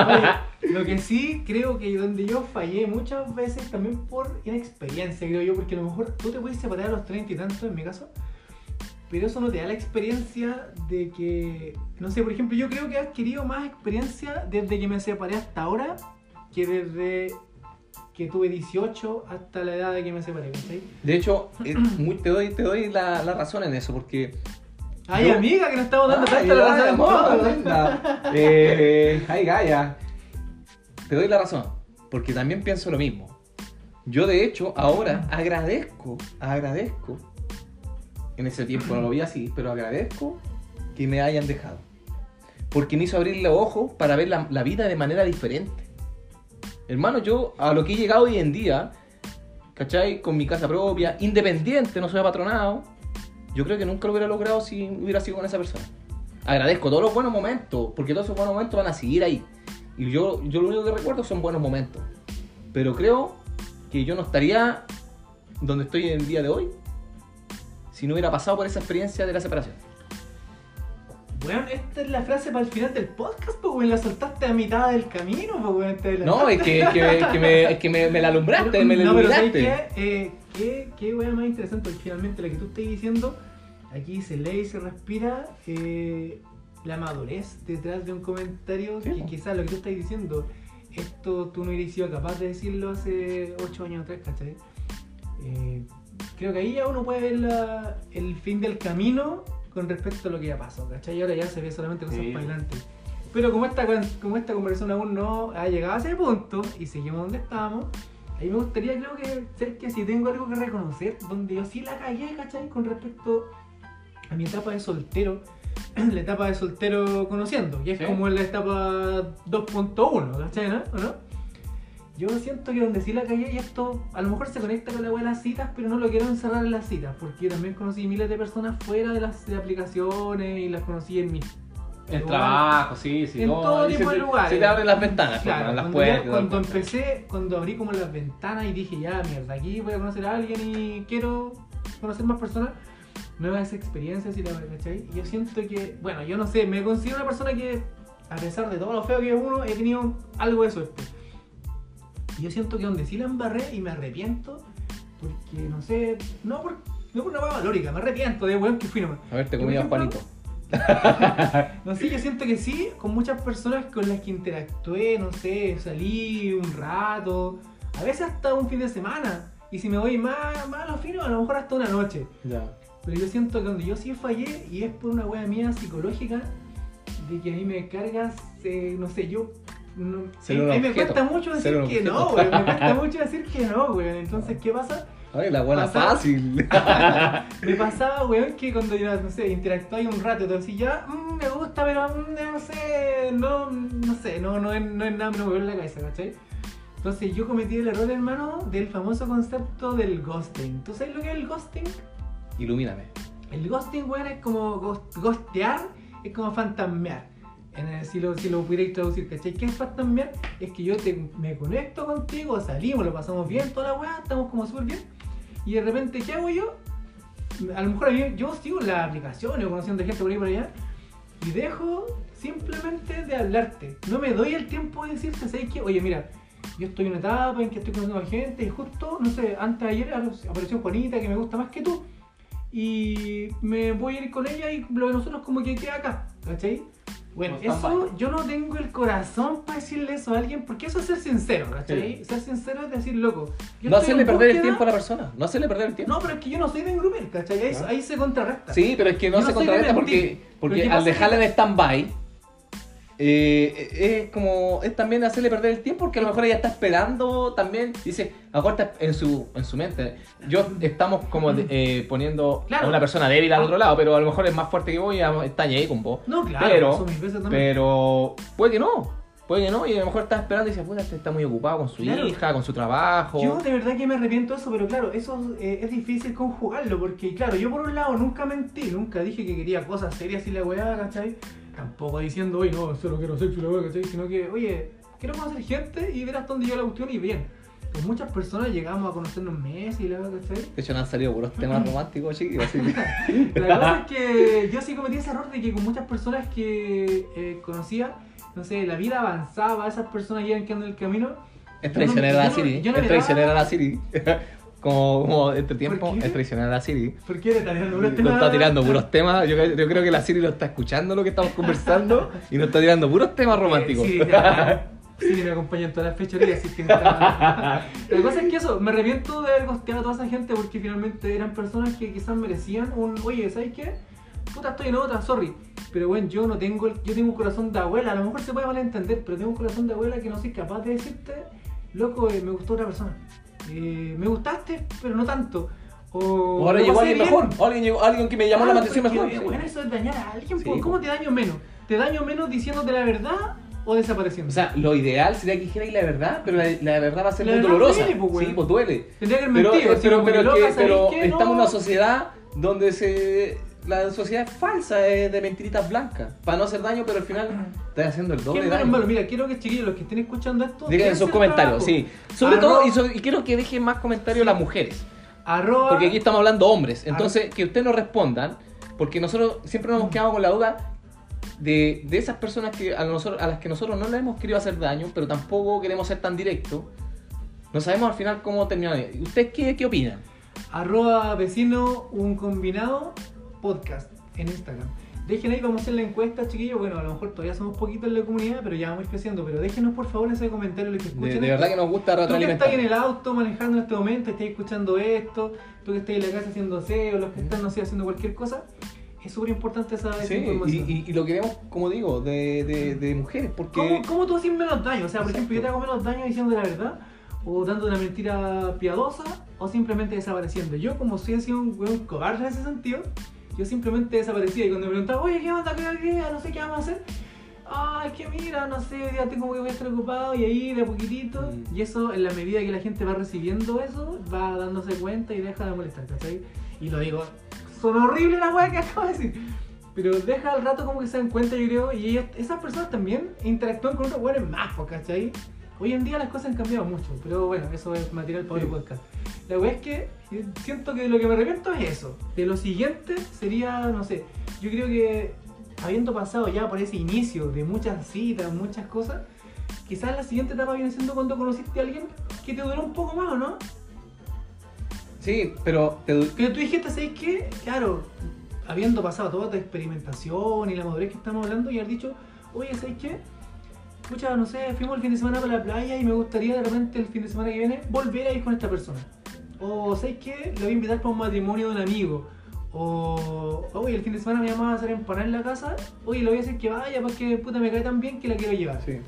[laughs] lo que sí creo que donde yo fallé muchas veces también por inexperiencia, creo yo, porque a lo mejor tú te puedes separar a los 30 y tantos, en mi caso, pero eso no te da la experiencia de que, no sé, por ejemplo, yo creo que he adquirido más experiencia desde que me separé hasta ahora que desde que tuve 18 hasta la edad de que me separé, ¿cachai? De hecho, eh, muy- te doy, te doy la, la razón en eso, porque. Ay, Yo- amiga, que nos estamos dando tanta la razón todo, linda. Eh, ay, Gaia. Te doy la razón, porque también pienso lo mismo. Yo, de hecho, ahora agradezco, agradezco. En ese tiempo no lo vi así, pero agradezco que me hayan dejado. Porque me hizo abrir los ojos para ver la, la vida de manera diferente. Hermano, yo a lo que he llegado hoy en día, ¿cachai? Con mi casa propia, independiente, no soy apatronado, yo creo que nunca lo hubiera logrado si hubiera sido con esa persona. Agradezco todos los buenos momentos, porque todos esos buenos momentos van a seguir ahí. Y yo, yo lo único que recuerdo son buenos momentos. Pero creo que yo no estaría donde estoy en el día de hoy si no hubiera pasado por esa experiencia de la separación. Weón, esta es la frase para el final del podcast, pues, weón. La soltaste a mitad del camino, pues, weón. No, es que, que, es que me, es que me, me la alumbraste, me la no, pero ¿sabes qué? Eh, qué, qué weá más interesante, porque finalmente lo que tú estás diciendo, aquí se lee y se respira eh, la madurez detrás de un comentario Sí, que quizás lo que tú estás diciendo, esto tú no hubieras sido capaz de decirlo hace 8 años atrás, ¿cachai? Eh, creo que ahí ya uno puede ver la- el fin del camino con respecto a lo que ya pasó, ¿cachai? Y ahora ya se ve solamente cosas Sí. para adelante. Pero como esta, como esta conversación aún no ha llegado a ese punto y seguimos donde estábamos, ahí me gustaría, creo que, ser que si tengo algo que reconocer, donde yo sí la cagué, ¿cachai? Con respecto a mi etapa de soltero, [clears throat] la etapa de soltero conociendo, que es Sí. como la etapa 2.1, ¿cachai? ¿no? ¿O no? Yo siento que donde sí la cagué, y esto a lo mejor se conecta con la wea de las citas, pero no lo quiero encerrar en las citas, porque también conocí miles de personas fuera de las de aplicaciones y las conocí en mis El trabajo, sí, sí. En no, todo tipo se de lugares. Se te abren las ventanas, Claro, pues, las cuando, puertas. cuando empecé, cuando abrí como las ventanas y dije, ya, mierda, aquí voy a conocer a alguien y quiero conocer más personas, nuevas experiencias y la ¿cachai? Y yo siento que, bueno, yo no sé, me considero una persona que, a pesar de todo lo feo que es uno, he tenido algo de suerte. Y yo siento que donde sí la embarré y me arrepiento, porque no sé, no por, no por una hueá valórica, me arrepiento de weón que fui nomás. A ver, te ejemplo, Juanito. [laughs] No sé, yo siento que sí, con muchas personas con las que interactué, no sé, salí un rato, a veces hasta un fin de semana. Y si me voy más, más a los fines, a lo mejor hasta una noche. Ya. Pero yo siento que donde yo sí fallé, y es por una wea mía psicológica, de que a mí me cargas, eh, no sé, yo. No, mí me cuesta mucho decir que no, güey. Me cuesta mucho decir que no, güey. Entonces, ¿qué pasa? Ay, la buena Pasaba- fácil. [laughs] Me pasaba, weón, que cuando ya, no sé, interactuáis un rato, te decís, ya, mm, me gusta, pero mm, no sé, no, no sé, no, no, es, no es nada, no me vuelve la cabeza, ¿cachai? Entonces yo cometí el error, hermano, del famoso concepto del ghosting. ¿Tú sabes lo que es el ghosting? Ilumíname. El ghosting, weón, es como ghost- ghostear, es como fantasmear. Si, lo, si lo pudierais traducir, ¿cachai? ¿Qué es fantasmear? Es que yo te, me conecto contigo, salimos, lo pasamos bien, toda la weá, estamos como súper bien. Y de repente, ¿qué hago yo? A lo mejor yo sigo las aplicaciones o conociendo gente por ahí por allá. Y dejo simplemente de hablarte. No me doy el tiempo de decirte, ¿sabes qué? Oye, mira, yo estoy en una etapa en que estoy conociendo a gente y justo, no sé, antes de ayer apareció Juanita que me gusta más que tú y me voy a ir con ella y lo de nosotros como que queda acá, ¿cachai? Bueno, eso yo no tengo el corazón para decirle eso a alguien, porque eso es ser sincero, ¿cachai? Ser sincero es decir, loco. no hacerle perder el tiempo a la persona, no hacerle perder el tiempo. No, pero es que yo no soy de grupper, ¿cachai? Ahí, ahí, se contrarresta. Sí, pero es que no, se contrarresta porque, porque al dejarle en stand-by, eh, es como es también hacerle perder el tiempo porque a lo mejor ella está esperando también. Dice acuérdate en su en su mente. Yo estamos como eh, poniendo a una persona débil al otro lado pero a lo mejor es más fuerte que vos y está ahí con vos. No claro pero, pero puede que no Puede que no, y a lo mejor está esperando y dice, puta, este está muy ocupado con su hija, con su trabajo. Yo de verdad que me arrepiento de eso, pero claro, eso eh, es difícil conjugarlo, porque claro, yo por un lado nunca mentí, nunca dije que quería cosas serias y la weá, ¿cachai? Tampoco diciendo, oye, no, solo quiero sexo y la ¿cachai? Sino que, oye, quiero conocer gente y ver hasta dónde llega la cuestión y bien. Pues muchas personas llegamos a conocernos meses y la wea, ¿cachai? De hecho, no han salido puros temas [laughs] románticos, chiquillos. [laughs] la cosa es que yo sí cometí ese error de que con muchas personas que eh, conocía, no sé, la vida avanzaba, esas personas iban quedando en el camino. Es traicionera no, la Siri. es traicionera la Siri [laughs] como, como este tiempo es traicionar a la Siri. ¿Por qué le está tirando puros temas? Nos está tirando puros temas. Yo, yo, creo que la Siri lo está escuchando lo que estamos conversando [laughs] y nos está tirando puros temas románticos. Sí, ya. Sí, me acompaña en todas las fechorías, así que [laughs] La cosa es que eso, me arrepiento de haber costeado a toda esa gente porque finalmente eran personas que quizás merecían un, oye, ¿sabes qué? Puta, estoy en otra, sorry. Pero bueno, yo no tengo, yo tengo un corazón de abuela, a lo mejor se puede malentender, pero tengo un corazón de abuela que no soy capaz de decirte, loco, eh, me gustó otra persona. Eh, me gustaste, pero no tanto. O, ahora llegó alguien mejor, alguien, llegó, alguien que me llamó la atención mejor. Bueno, eso es dañar a alguien. ¿Cómo te daño menos? ¿Te daño menos diciéndote la verdad o desapareciendo? O sea, lo ideal sería que dijerais la verdad, pero la, la verdad va a ser muy dolorosa. Duele, sí, pues duele. Tendría que pero, mentido, pero, pero, pero, estamos en una sociedad donde se la sociedad es falsa, es de mentiritas blancas, para no hacer daño, pero al final estás haciendo el doble daño. Malo? Mira, quiero que chiquillos, los que estén escuchando esto, digan en sus comentarios, sí. Sobre todo, y, quiero que dejen más comentarios las mujeres. porque aquí estamos hablando hombres. Entonces, que ustedes nos respondan, porque nosotros siempre nos hemos quedado con la duda de, de esas personas que a, nosotros, a las que nosotros no le hemos querido hacer daño, pero tampoco queremos ser tan directos. No sabemos al final cómo terminar. ¿Ustedes qué, qué opinan? Arroba vecino un combinado podcast en Instagram. Dejen ahí, vamos a hacer la encuesta, chiquillos. Bueno, a lo mejor todavía somos poquitos en la comunidad, pero ya vamos creciendo. Pero déjenos por favor ese comentario lo que escuchen. De, verdad que nos gusta. Tú que estás en el auto manejando en este momento, estás escuchando esto, tú que estás en la casa haciendo SEO, los que están, no sé, haciendo cualquier cosa. Es súper importante esa, sí, información. Y, y, lo queremos, como digo, de, de, de mujeres. porque ¿Cómo, ¿Cómo, tú haces menos daño? O sea, por ejemplo, yo te hago menos daño diciendo la verdad, o dando una mentira piadosa, o simplemente desapareciendo. Yo, como soy así un, un cobarde en ese sentido, yo simplemente desaparecía y cuando me preguntaba, oye, ¿qué onda? ¿Qué día? No sé qué vamos a hacer. Ah, es que mira, no sé, ya tengo que voy a estar ocupado y ahí de a poquitito. Mm. Y eso, en la medida que la gente va recibiendo eso, va dándose cuenta y deja de molestar, ¿cachai? Y lo digo, son horribles las weas que acabo de decir. Pero deja al rato como que se dan cuenta, yo creo, y esas personas también interactúan con otros weones más, ¿cachai? Hoy en día las cosas han cambiado mucho, pero bueno, eso es material para otro podcast. La wea es que siento que lo que me arrepiento es eso. De lo siguiente sería, no sé, yo creo que habiendo pasado ya por ese inicio de muchas citas, muchas cosas, quizás la siguiente etapa viene siendo cuando conociste a alguien que te duró un poco más, ¿o no? Sí, pero... Te... Pero tú dijiste, ¿sabes qué? Claro, habiendo pasado toda tu experimentación y la madurez que estamos hablando y has dicho, oye, ¿sabes qué? Escucha, no sé, fuimos el fin de semana para la playa y me gustaría de repente el fin de semana que viene volver a ir con esta persona. O, ¿sabes qué? Le voy a invitar para un matrimonio de un amigo. O, oye, el fin de semana me llamas a hacer empanar en la casa. Oye, le voy a decir que vaya porque puta me cae tan bien que la quiero llevar. Sí.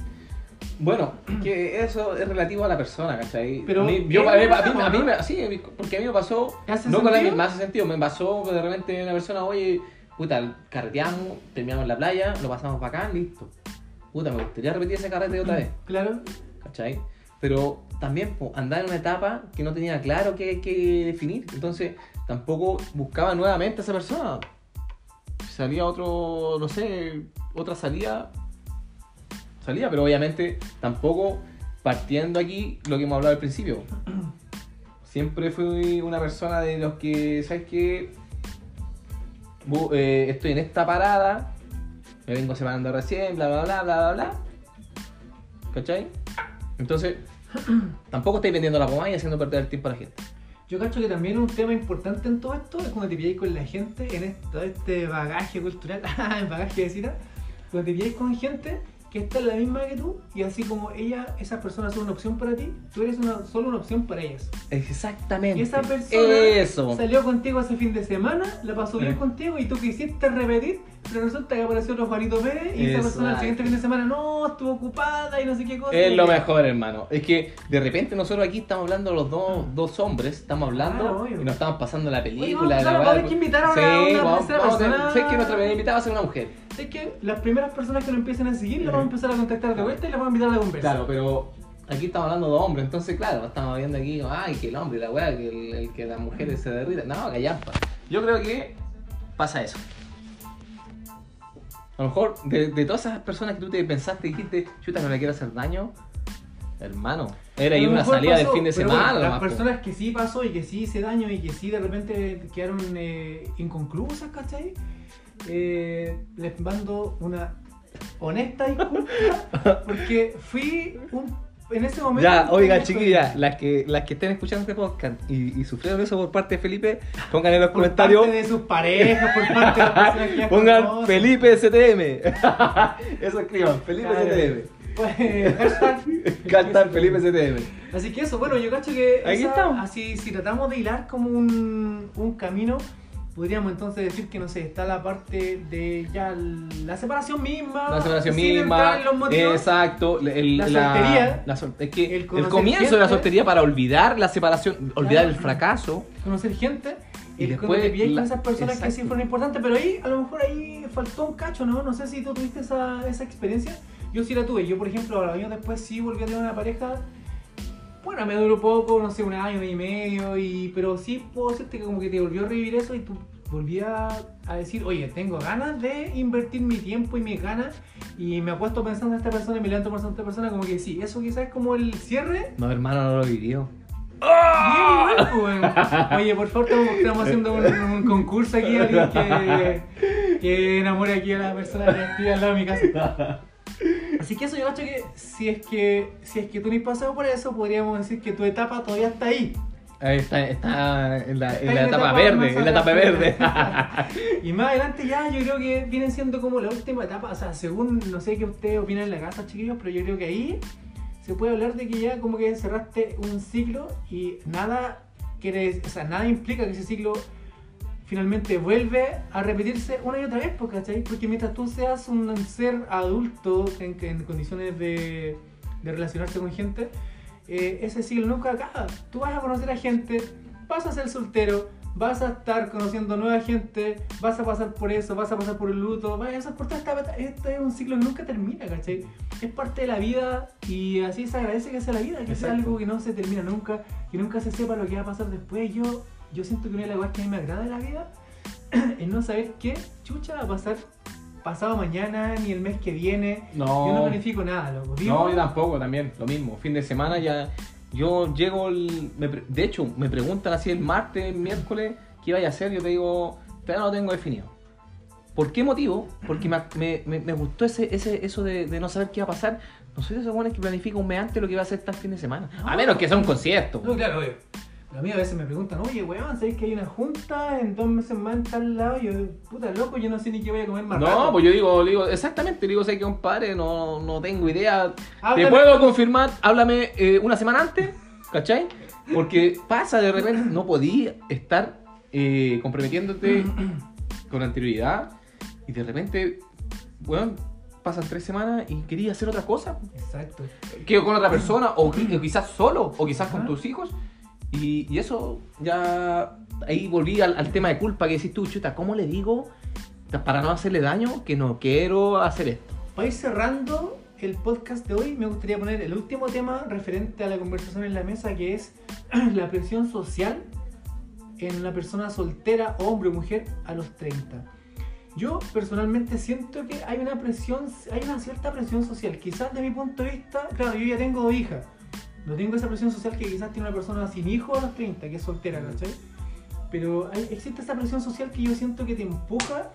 Bueno, que eso es relativo a la persona, ¿cachai? Pero a mí, yo, a, mí, a, mí, me, sí, porque a mí me pasó, no con la misma sentido, me pasó de repente una persona, oye, puta, carreteamos, terminamos en la playa, lo pasamos bacán, listo. Puta, me gustaría repetir ese carrete otra vez. Claro. ¿Cachai? Pero también andaba en una etapa que no tenía claro qué, qué definir. Entonces tampoco buscaba nuevamente a esa persona. Salía otro, no sé, otra salida. Salía, pero obviamente tampoco partiendo aquí lo que hemos hablado al principio. [clears throat] Siempre fui una persona de los que, ¿sabes qué? Eh, estoy en esta parada, me vengo separando recién, bla, bla, bla, bla, bla, bla. ¿Cachai? Entonces, [clears throat] tampoco estáis vendiendo la pomada y haciendo perder el tiempo a la gente. Yo cacho que también un tema importante en todo esto es cuando te pilláis con la gente en esto, este bagaje cultural, [laughs] el bagaje de cita, cuando te pilláis con gente que está en la misma que tú y así como ella, esas personas son una opción para ti, tú eres una, solo una opción para ellas. Exactamente. Y esa persona Eso. salió contigo ese fin de semana, la pasó bien Eh. contigo y tú quisiste repetir, pero resulta que apareció otro Juanito Pérez y esa persona el Exacto. siguiente fin de semana no, estuvo ocupada y no sé qué cosa. Es lo mejor, hermano. Es que de repente nosotros aquí estamos hablando los dos, dos hombres, estamos hablando Claro, y nos estamos pasando la Oye, película. vamos, la weá. vamos a tener que invitar a una- Sí, una vamos- tercera vamos persona. Sé que nuestra primera invitada va a ser una mujer. Es que las primeras personas que lo empiecen a seguir, las vamos a empezar a contactar de vuelta y las vamos a invitar a la conversa. Claro, pero aquí estamos hablando de hombres, entonces claro, estamos viendo aquí, ay, que el hombre, la weá, que, el, el que las mujeres se derritan. No, callampa. Yo creo que pasa eso. A lo mejor de, de todas esas personas que tú te pensaste y dijiste, chuta, no le quiero hacer daño, hermano, era ahí una salida del fin de semana. bueno, las po. personas que sí pasó y que sí hice daño y que sí de repente quedaron eh, inconclusas, ¿cachai? Eh, les mando una honesta disculpa [laughs] porque fui un, en ese momento. Ya, oiga, un chiquillas, las que, las que estén escuchando este podcast y, y sufrieron eso por parte de Felipe, pongan en los Por comentarios. parte de sus parejas, por parte de las personas que ya Pongan conocen. Felipe STM. [laughs] Eso escriban, Felipe Claro. STM. Pues, hashtag [laughs] Felipe STM. Así que eso, bueno, yo cacho que Aquí esa- estamos. así si tratamos de hilar como un, un camino, podríamos entonces decir que no sé, está la parte de ya la separación misma, La separación misma. los motivos. Exacto. el- La soltería. la sol- es que El comienzo de la soltería para olvidar la separación, olvidar Claro. el fracaso. conocer gente Y después la- con esas personas que sí fueron importantes, pero ahí a lo mejor ahí faltó un cacho, ¿no? No sé si tú tuviste esa, esa experiencia. Yo sí la tuve. Yo, por ejemplo, años después sí volví a tener una pareja. Bueno, me duró poco, no sé, un año y medio, y, pero sí puedo decirte que como que te volvió a revivir eso y tú volvías a decir, oye, tengo ganas de invertir mi tiempo y mis ganas y me apuesto pensando en esta persona y me levanto pensando en esta persona, como que sí, eso quizás es como el cierre No, hermano, no lo vivió. Bien, pues, bueno. Oye, por favor, estamos, estamos haciendo un, un concurso aquí, alguien que, que enamore aquí a la persona que estoy al lado de mi casa. Así que eso yo cacho que si es que si es que tú ni has pasado por eso, podríamos decir que tu etapa todavía está ahí. Ahí está, está en la, en Está la en etapa verde, en la etapa verde. [laughs] y más adelante ya yo creo que vienen siendo como la última etapa, o sea, según no sé qué ustedes opinan en la casa, chiquillos, pero yo creo que ahí se puede hablar de que ya como que cerraste un ciclo y nada quiere, o sea, nada implica que ese ciclo finalmente vuelve a repetirse una y otra vez, ¿cachai? Porque mientras tú seas un ser adulto en, en condiciones de, de relacionarse con gente, eh, ese ciclo nunca acaba. Tú vas a conocer a gente, vas a ser soltero, vas a estar conociendo nueva gente, vas a pasar por eso, vas a pasar por el luto, vas a pasar por toda esta. Esto es un ciclo que nunca termina, ¿cachai? Es parte de la vida y así se agradece que sea la vida, que sea Exacto. algo que no se termina nunca, que nunca se sepa lo que va a pasar después. Yo, yo siento que una de las cosas que a mí me agrada de la vida [clears throat] es no saber qué chucha va a pasar pasado mañana ni el mes que viene. No. Yo no planifico nada, loco. Vivo- No, yo tampoco, también, lo mismo. Fin de semana ya. Yo llego, el, me de hecho, me preguntan así el martes, el miércoles, ¿qué vaya a hacer? Yo te digo, todavía no lo tengo definido. ¿Por qué motivo? Porque me, me- me- gustó ese, ese, eso de, de no saber qué va a pasar. No soy de esos buenos que planifica un mes antes lo que va a hacer tal fin de semana. A menos que sea un concierto. No, claro, obvio. A mí a veces me preguntan, oye, weón, ¿sabéis que hay una junta en dos meses más en tal lado? Y yo, puta loco, yo no sé ni qué voy a comer más No, rato. pues yo digo, digo, exactamente, digo, sé que compadre, no, no tengo idea. Te Háblame. puedo confirmar, háblame eh, una semana antes, ¿cachai? Porque pasa de repente, no podía estar eh, comprometiéndote [clears throat] con anterioridad y de repente, bueno, pasan tres semanas y quería hacer otra cosa. Exacto. Que con otra persona, o, o quizás solo, o quizás con Ajá. tus hijos. Y, y eso ya, ahí volví al, tema de culpa que decís tú, chuta, ¿cómo le digo para no hacerle daño que no quiero hacer esto? Para ir cerrando el podcast de hoy, me gustaría poner el último tema referente a la conversación en la mesa, que es [clears throat] la presión social en una persona soltera, hombre o mujer, a los 30. Yo personalmente siento que hay una presión, hay una cierta presión social. Quizás de mi punto de vista, claro, yo ya tengo dos hijas. No tengo esa presión social que quizás tiene una persona sin hijos a los 30, que es soltera, ¿cachai? Pero hay- existe esa presión social que yo siento que te empuja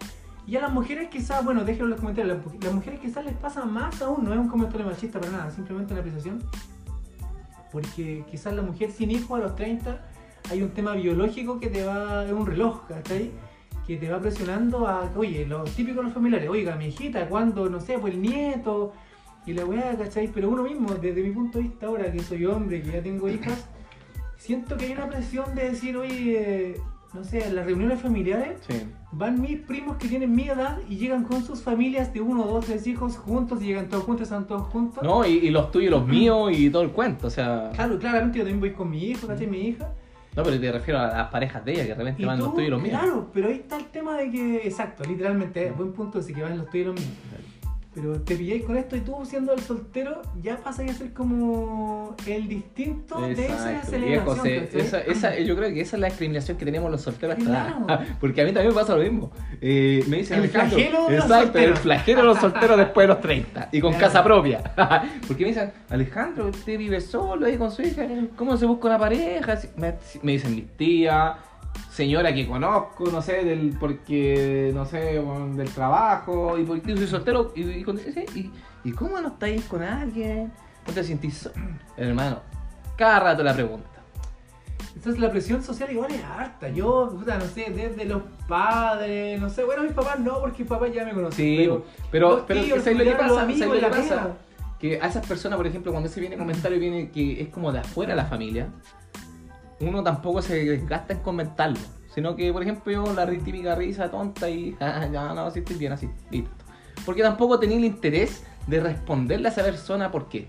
Y a las mujeres quizás, bueno, déjenlo en los comentarios, las, las mujeres quizás les pasa más aún, no es un comentario machista para nada, simplemente una apreciación. Porque quizás la mujer sin hijo a los 30 hay un tema biológico que te va, es un reloj, ¿cachai? Que te va presionando a, oye, lo típico de los familiares, oiga, mi hijita, cuando, no sé, pues el nieto y la weá, ¿cachai? Pero uno mismo, desde mi punto de vista ahora, que soy hombre, que ya tengo hijas, siento que hay una presión de decir, oye, no sé, en las reuniones familiares Sí. van mis primos que tienen mi edad y llegan con sus familias de uno, dos, tres hijos juntos y llegan todos juntos, están todos juntos. No, y, y los tuyos, y los míos y todo el cuento, o sea. Claro, claramente yo también voy con mi hijo, ¿cachai? Mi hija. No, pero te refiero a las parejas de ella, que de repente van los tuyos y los míos. Claro, pero ahí está el tema de que, exacto, literalmente, buen punto, sí que van los tuyos y los míos. Pero te pilláis con esto y tú siendo el soltero ya pasas a ser como el distinto de esa Exacto, celebración. viejo, se- ¿cachai? esa, esa- yo creo que esa es la discriminación que tenemos los solteros hasta Claro. [laughs] Porque a mí también me pasa lo mismo. Eh, me dicen El Alejandro, flagelo de los Exacto, solteros. el flagelo de los solteros después de los 30 y con Claro. casa propia. [laughs] Porque me dicen, Alejandro, usted vive solo ahí con su hija, ¿cómo se busca una pareja? Me, me dicen mis tías, señora que conozco, no sé, del porque, no sé, del trabajo, y porque soy soltero, y, y, con- sí, y- ¿y cómo no estáis con alguien? ¿No te sentís? Hermano, cada rato la pregunta. Entonces la presión social igual es harta. Yo, puta, no sé, desde los padres, no sé, bueno, mis papás no, porque mis papás ya me conocen. Sí, pero, pero, pero, tíos, ¿sabes lo que pasa? amigos, ¿Sabes lo la que pasa? pega. Que a esas personas, por ejemplo, cuando se viene comentario viene que es como de afuera la familia, uno tampoco se desgasta en comentarlo. Sino que, por ejemplo, la típica risa tonta y [laughs] "Ah, ya no, si estoy bien así, listo. Porque tampoco tenía el interés de responderle a esa persona por qué.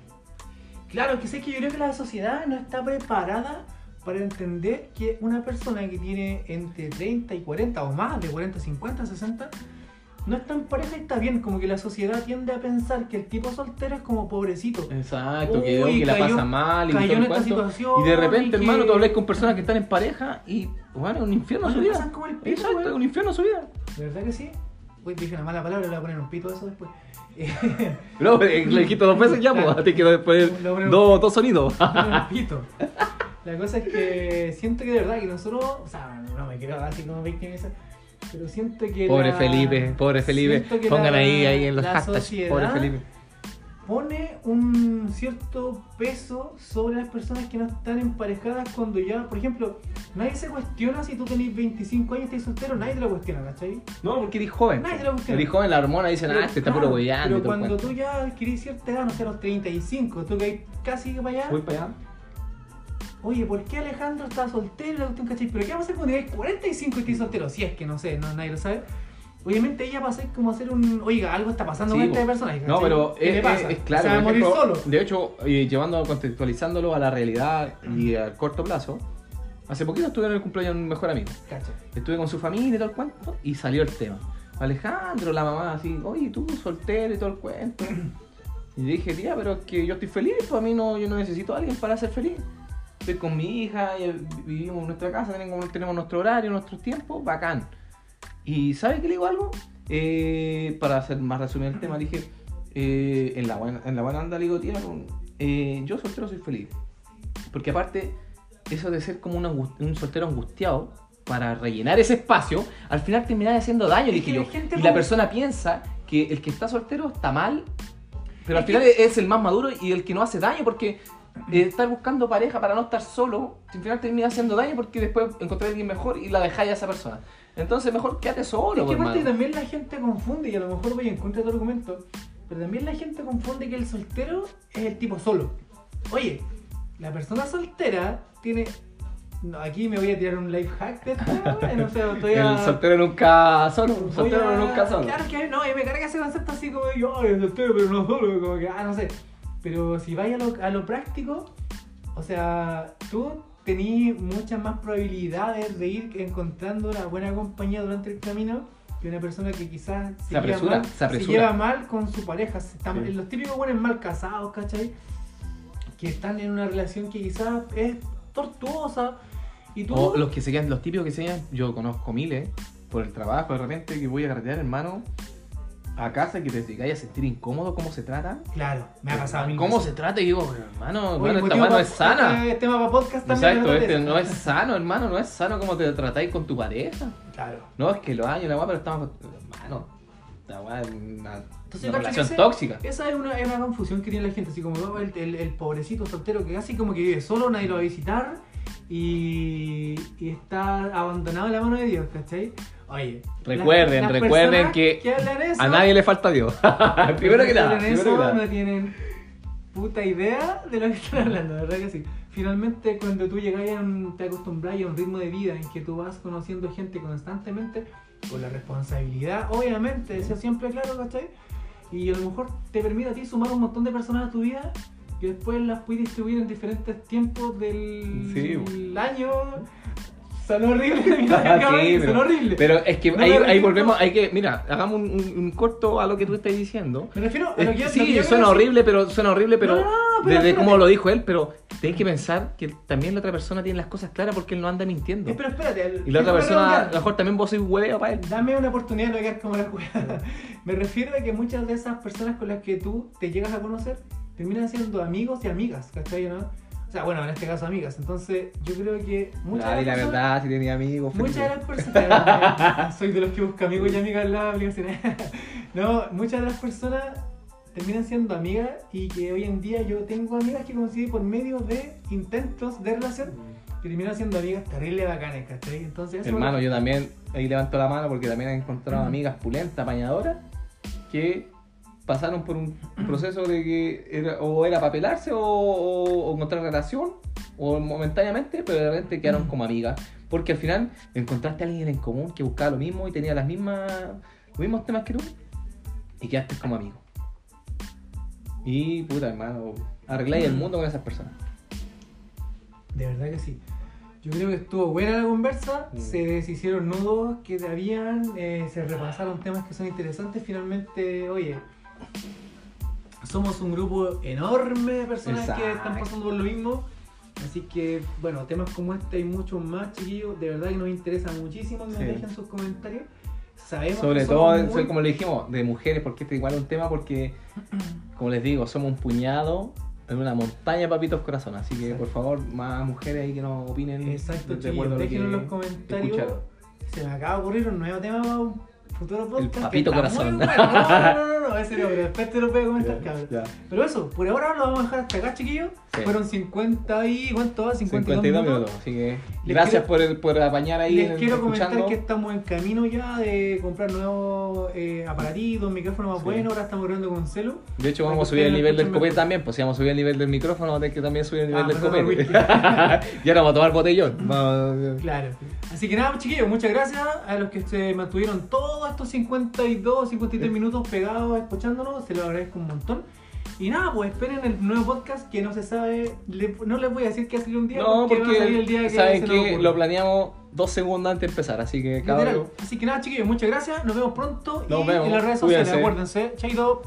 Claro, que sé que yo creo que la sociedad no está preparada para entender que una persona que tiene entre 30 y 40 o más, de 40, 50, 60, no está en pareja y está bien. Como que la sociedad tiende a pensar que el tipo soltero es como pobrecito. Exacto, que, Uy, que la cayó- pasa mal y cayó en esta situación Y de repente, y que- hermano, tú hablas con personas que están en pareja y, bueno, es un infierno su Bueno, vida. pasan como el pico, Exacto, es un infierno su vida. ¿De verdad que sí? Uy, dije una mala palabra, le voy a poner un pito a eso después. [laughs] No, eh, le dijiste dos veces ya, pues, te quedó después dos, dos sonidos. [laughs] un [laughs] pito. La cosa es que siento que de verdad que nosotros, o sea, no me quiero así como victimizar, pero siento que Pobre la- Felipe, pobre Felipe. Pongan la- ahí, ahí en los hashtags, pobre Felipe. pone un cierto peso sobre las personas que no están emparejadas cuando ya, por ejemplo, nadie se cuestiona si tú tenés 25 años y estás soltero, nadie te lo cuestiona, ¿cachai? No, porque eres joven. Nadie te lo cuestiona. Eres joven, la hormona dicen, ah, este está puro y Pero cuando tú ya adquirís cierta edad, no sé, a los 35, tú que hay casi para allá, Voy para allá. Oye, ¿por qué Alejandro está soltero? Pero ¿qué va a hacer cuando tenés 45 y estés soltero? Si es que no sé, no, nadie lo sabe. Obviamente ella va a ser como hacer un, oiga, algo está pasando con esta po. persona. ¿cachai? No, pero ¿Qué es, le pasa? es- es claro. Se va a por morir ejemplo, solo. De hecho, eh, llevando, contextualizándolo a la realidad y a corto plazo, hace poquito estuve en el cumpleaños de un mejor amigo. Estuve con su familia y todo el cuento y salió el tema. Alejandro, la mamá, así, oye, tú soltero y todo el cuento. [clears throat] Y dije, tía, pero es que yo estoy feliz, pues a mí no, yo no necesito a alguien para ser feliz. Estoy con mi hija, vivimos en nuestra casa, tenemos, tenemos nuestro horario, nuestros tiempos, bacán. Y ¿sabe qué le digo algo? Eh, para hacer más resumido el tema, dije, eh, en, la buena, en la buena anda le digo, tía, eh, yo soltero soy feliz. Porque aparte, eso de ser como un, un soltero angustiado para rellenar ese espacio, al final termina haciendo daño, Es dije que yo. gente Y muy- la persona piensa que el que está soltero está mal, pero Es al final que- es el más maduro y el que no hace daño, porque eh, estar buscando pareja para no estar solo, al final termina haciendo daño porque después encontré a alguien mejor y la dejáis a esa persona. Entonces mejor quédate solo, Es que pues, aparte también la gente confunde, y a lo mejor voy en contra de tu argumento, pero también la gente confunde que el soltero es el tipo solo. Oye, la persona soltera tiene. No, aquí me voy a tirar un life hack de [laughs] sé, estoy a- El soltero nunca solo, soltero a- nunca solo. Claro que no, y me carga ese concepto así como yo, ay, soltero, pero no solo, como que, ah, no sé. Pero si vais a lo, a lo práctico, o sea, tú tenés muchas más probabilidades de ir encontrando una buena compañía durante el camino que una persona que quizás Se apresura, mal, se lleva mal con su pareja. Sí. Los típicos buenos mal casados, ¿cachai? Que están en una relación que quizás es tortuosa y tú... O los que se quedan, los típicos que se quedan, yo conozco miles por el trabajo, de repente que voy a carretear, hermano. A casa y que te llegáis a sentir incómodo cómo se trata. Claro, me ha pasado a mí. ¿Cómo se trata? Y digo, hermano, hermano esta mano es sana. Este tema para podcast también. Exacto, este no es sano, hermano, no es sano como te tratáis con tu pareja. Claro. No, es que los años, la weá, pero estamos. Hermano, la weá es una, Entonces, una relación Ese- tóxica. Esa es una, es una confusión que tiene la gente, así como el, el- el pobrecito soltero que casi como que vive solo, nadie lo va a visitar y, y está abandonado en la mano de Dios, ¿cachai? Oye, Recuerden, las- las recuerden que hablan eso, A nadie le falta Dios. [laughs] [laughs] primero que nada, primero eso que nada. no tienen puta idea de lo que están hablando, ¿verdad que sí? Finalmente, cuando tú llegas a un, te acostumbras a un ritmo de vida en que tú vas conociendo gente constantemente, con la responsabilidad, obviamente, ser siempre claro, ¿cachai? Y a lo mejor te permite a ti sumar un montón de personas a tu vida que después las puedes distribuir en diferentes tiempos del Sí. año. Son horribles, [laughs] Ah, sí, son pero, horribles. pero es que No ahí, volvemos, hay que, mira, hagamos un, un- un corto a lo que tú estás diciendo. Me refiero a Es lo que lo sí, que suena horrible, pero suena horrible, pero, No, no, no, pero desde cómo lo dijo él, pero tenés que pensar que también la otra persona tiene las cosas claras porque él no anda mintiendo. Eh, Pero espérate, el- Y la otra persona, a lo mejor también vos sois hueveo para él. Dame una oportunidad de no quedar como la [laughs] cueva. Me refiero a que muchas de esas personas con las que tú te llegas a conocer terminan siendo amigos y amigas, ¿cachai? ¿no? O sea, bueno, en este caso amigas. Entonces, yo creo que muchas Ah, de y la las personas- verdad, si tenía amigos. Muchas de las personas. [laughs] Soy de los que busca amigos y amigas en las aplicaciones. [laughs] no, muchas de las personas terminan siendo amigas y que hoy en día yo tengo amigas que conocí por medio de intentos de relación que terminan siendo amigas terrible bacanes, ¿cachai? Entonces, Hermano, yo también ahí levanto la mano porque también he encontrado amigas pulentas, apañadoras, que pasaron por un proceso de que era, o era para pelarse o, o- o encontrar relación, o momentáneamente, pero de repente quedaron como amigas. Porque al final encontraste a alguien en común que buscaba lo mismo y tenía las mismas, los mismos temas que tú, y quedaste como amigo. Y puta hermano, arregláis el mundo con esas personas. De verdad que sí. Yo creo que estuvo buena la conversa, Mm. se deshicieron nudos que habían, eh, se repasaron temas que son interesantes. Finalmente, oye, somos un grupo enorme de personas que están pasando por lo mismo. Así que, bueno, temas como este hay muchos más, chiquillos. De verdad que nos interesa muchísimo que nos Sí. dejen sus comentarios. Sabemos Sobre que todo, muy- como le dijimos, de mujeres, porque este igual es un tema porque, [clears throat] como les digo, somos un puñado en una montaña de papitos corazón. Así que, Exacto. por favor, más mujeres ahí que nos opinen. Exacto, de chiquillos. Déjenos en los comentarios. escucharon. Se me acaba de ocurrir un nuevo tema para un futuro podcast. que papito corazón. bueno. No, no, no, no, ese no, [laughs] pero después te lo voy a comentar, cabrón. Pero eso, por ahora lo vamos a dejar hasta acá, chiquillos. Sí. Fueron 50 y. ¿Cuánto va? 52, 52 minutos. Así que, Les gracias quiero- por, el, por apañar ahí. Les quiero comentar que estamos en camino ya de comprar nuevos eh, aparatitos, micrófonos más Sí. buenos. Ahora estamos grabando con celu. De hecho, vamos a subir el nivel del copete mejor. también. Pues si vamos a subir el nivel del micrófono, vamos a tener que también subir el nivel Ah, del copete. [laughs] y ahora vamos a tomar botellón. [laughs] Claro. Así que nada, chiquillos, muchas gracias a los que se mantuvieron todos estos 52, 53 minutos pegados escuchándonos. Se los agradezco un montón. Y nada, pues esperen el nuevo podcast que no se sabe. le- no les voy a decir que va a salir un día. No, va a salir el día porque que saben que lo planeamos dos segundos antes de empezar. Así que, cabrón. Así que nada, chiquillos, muchas gracias. Nos vemos pronto. Nos y vemos. en las redes sociales, Cuídense. acuérdense. Chaito.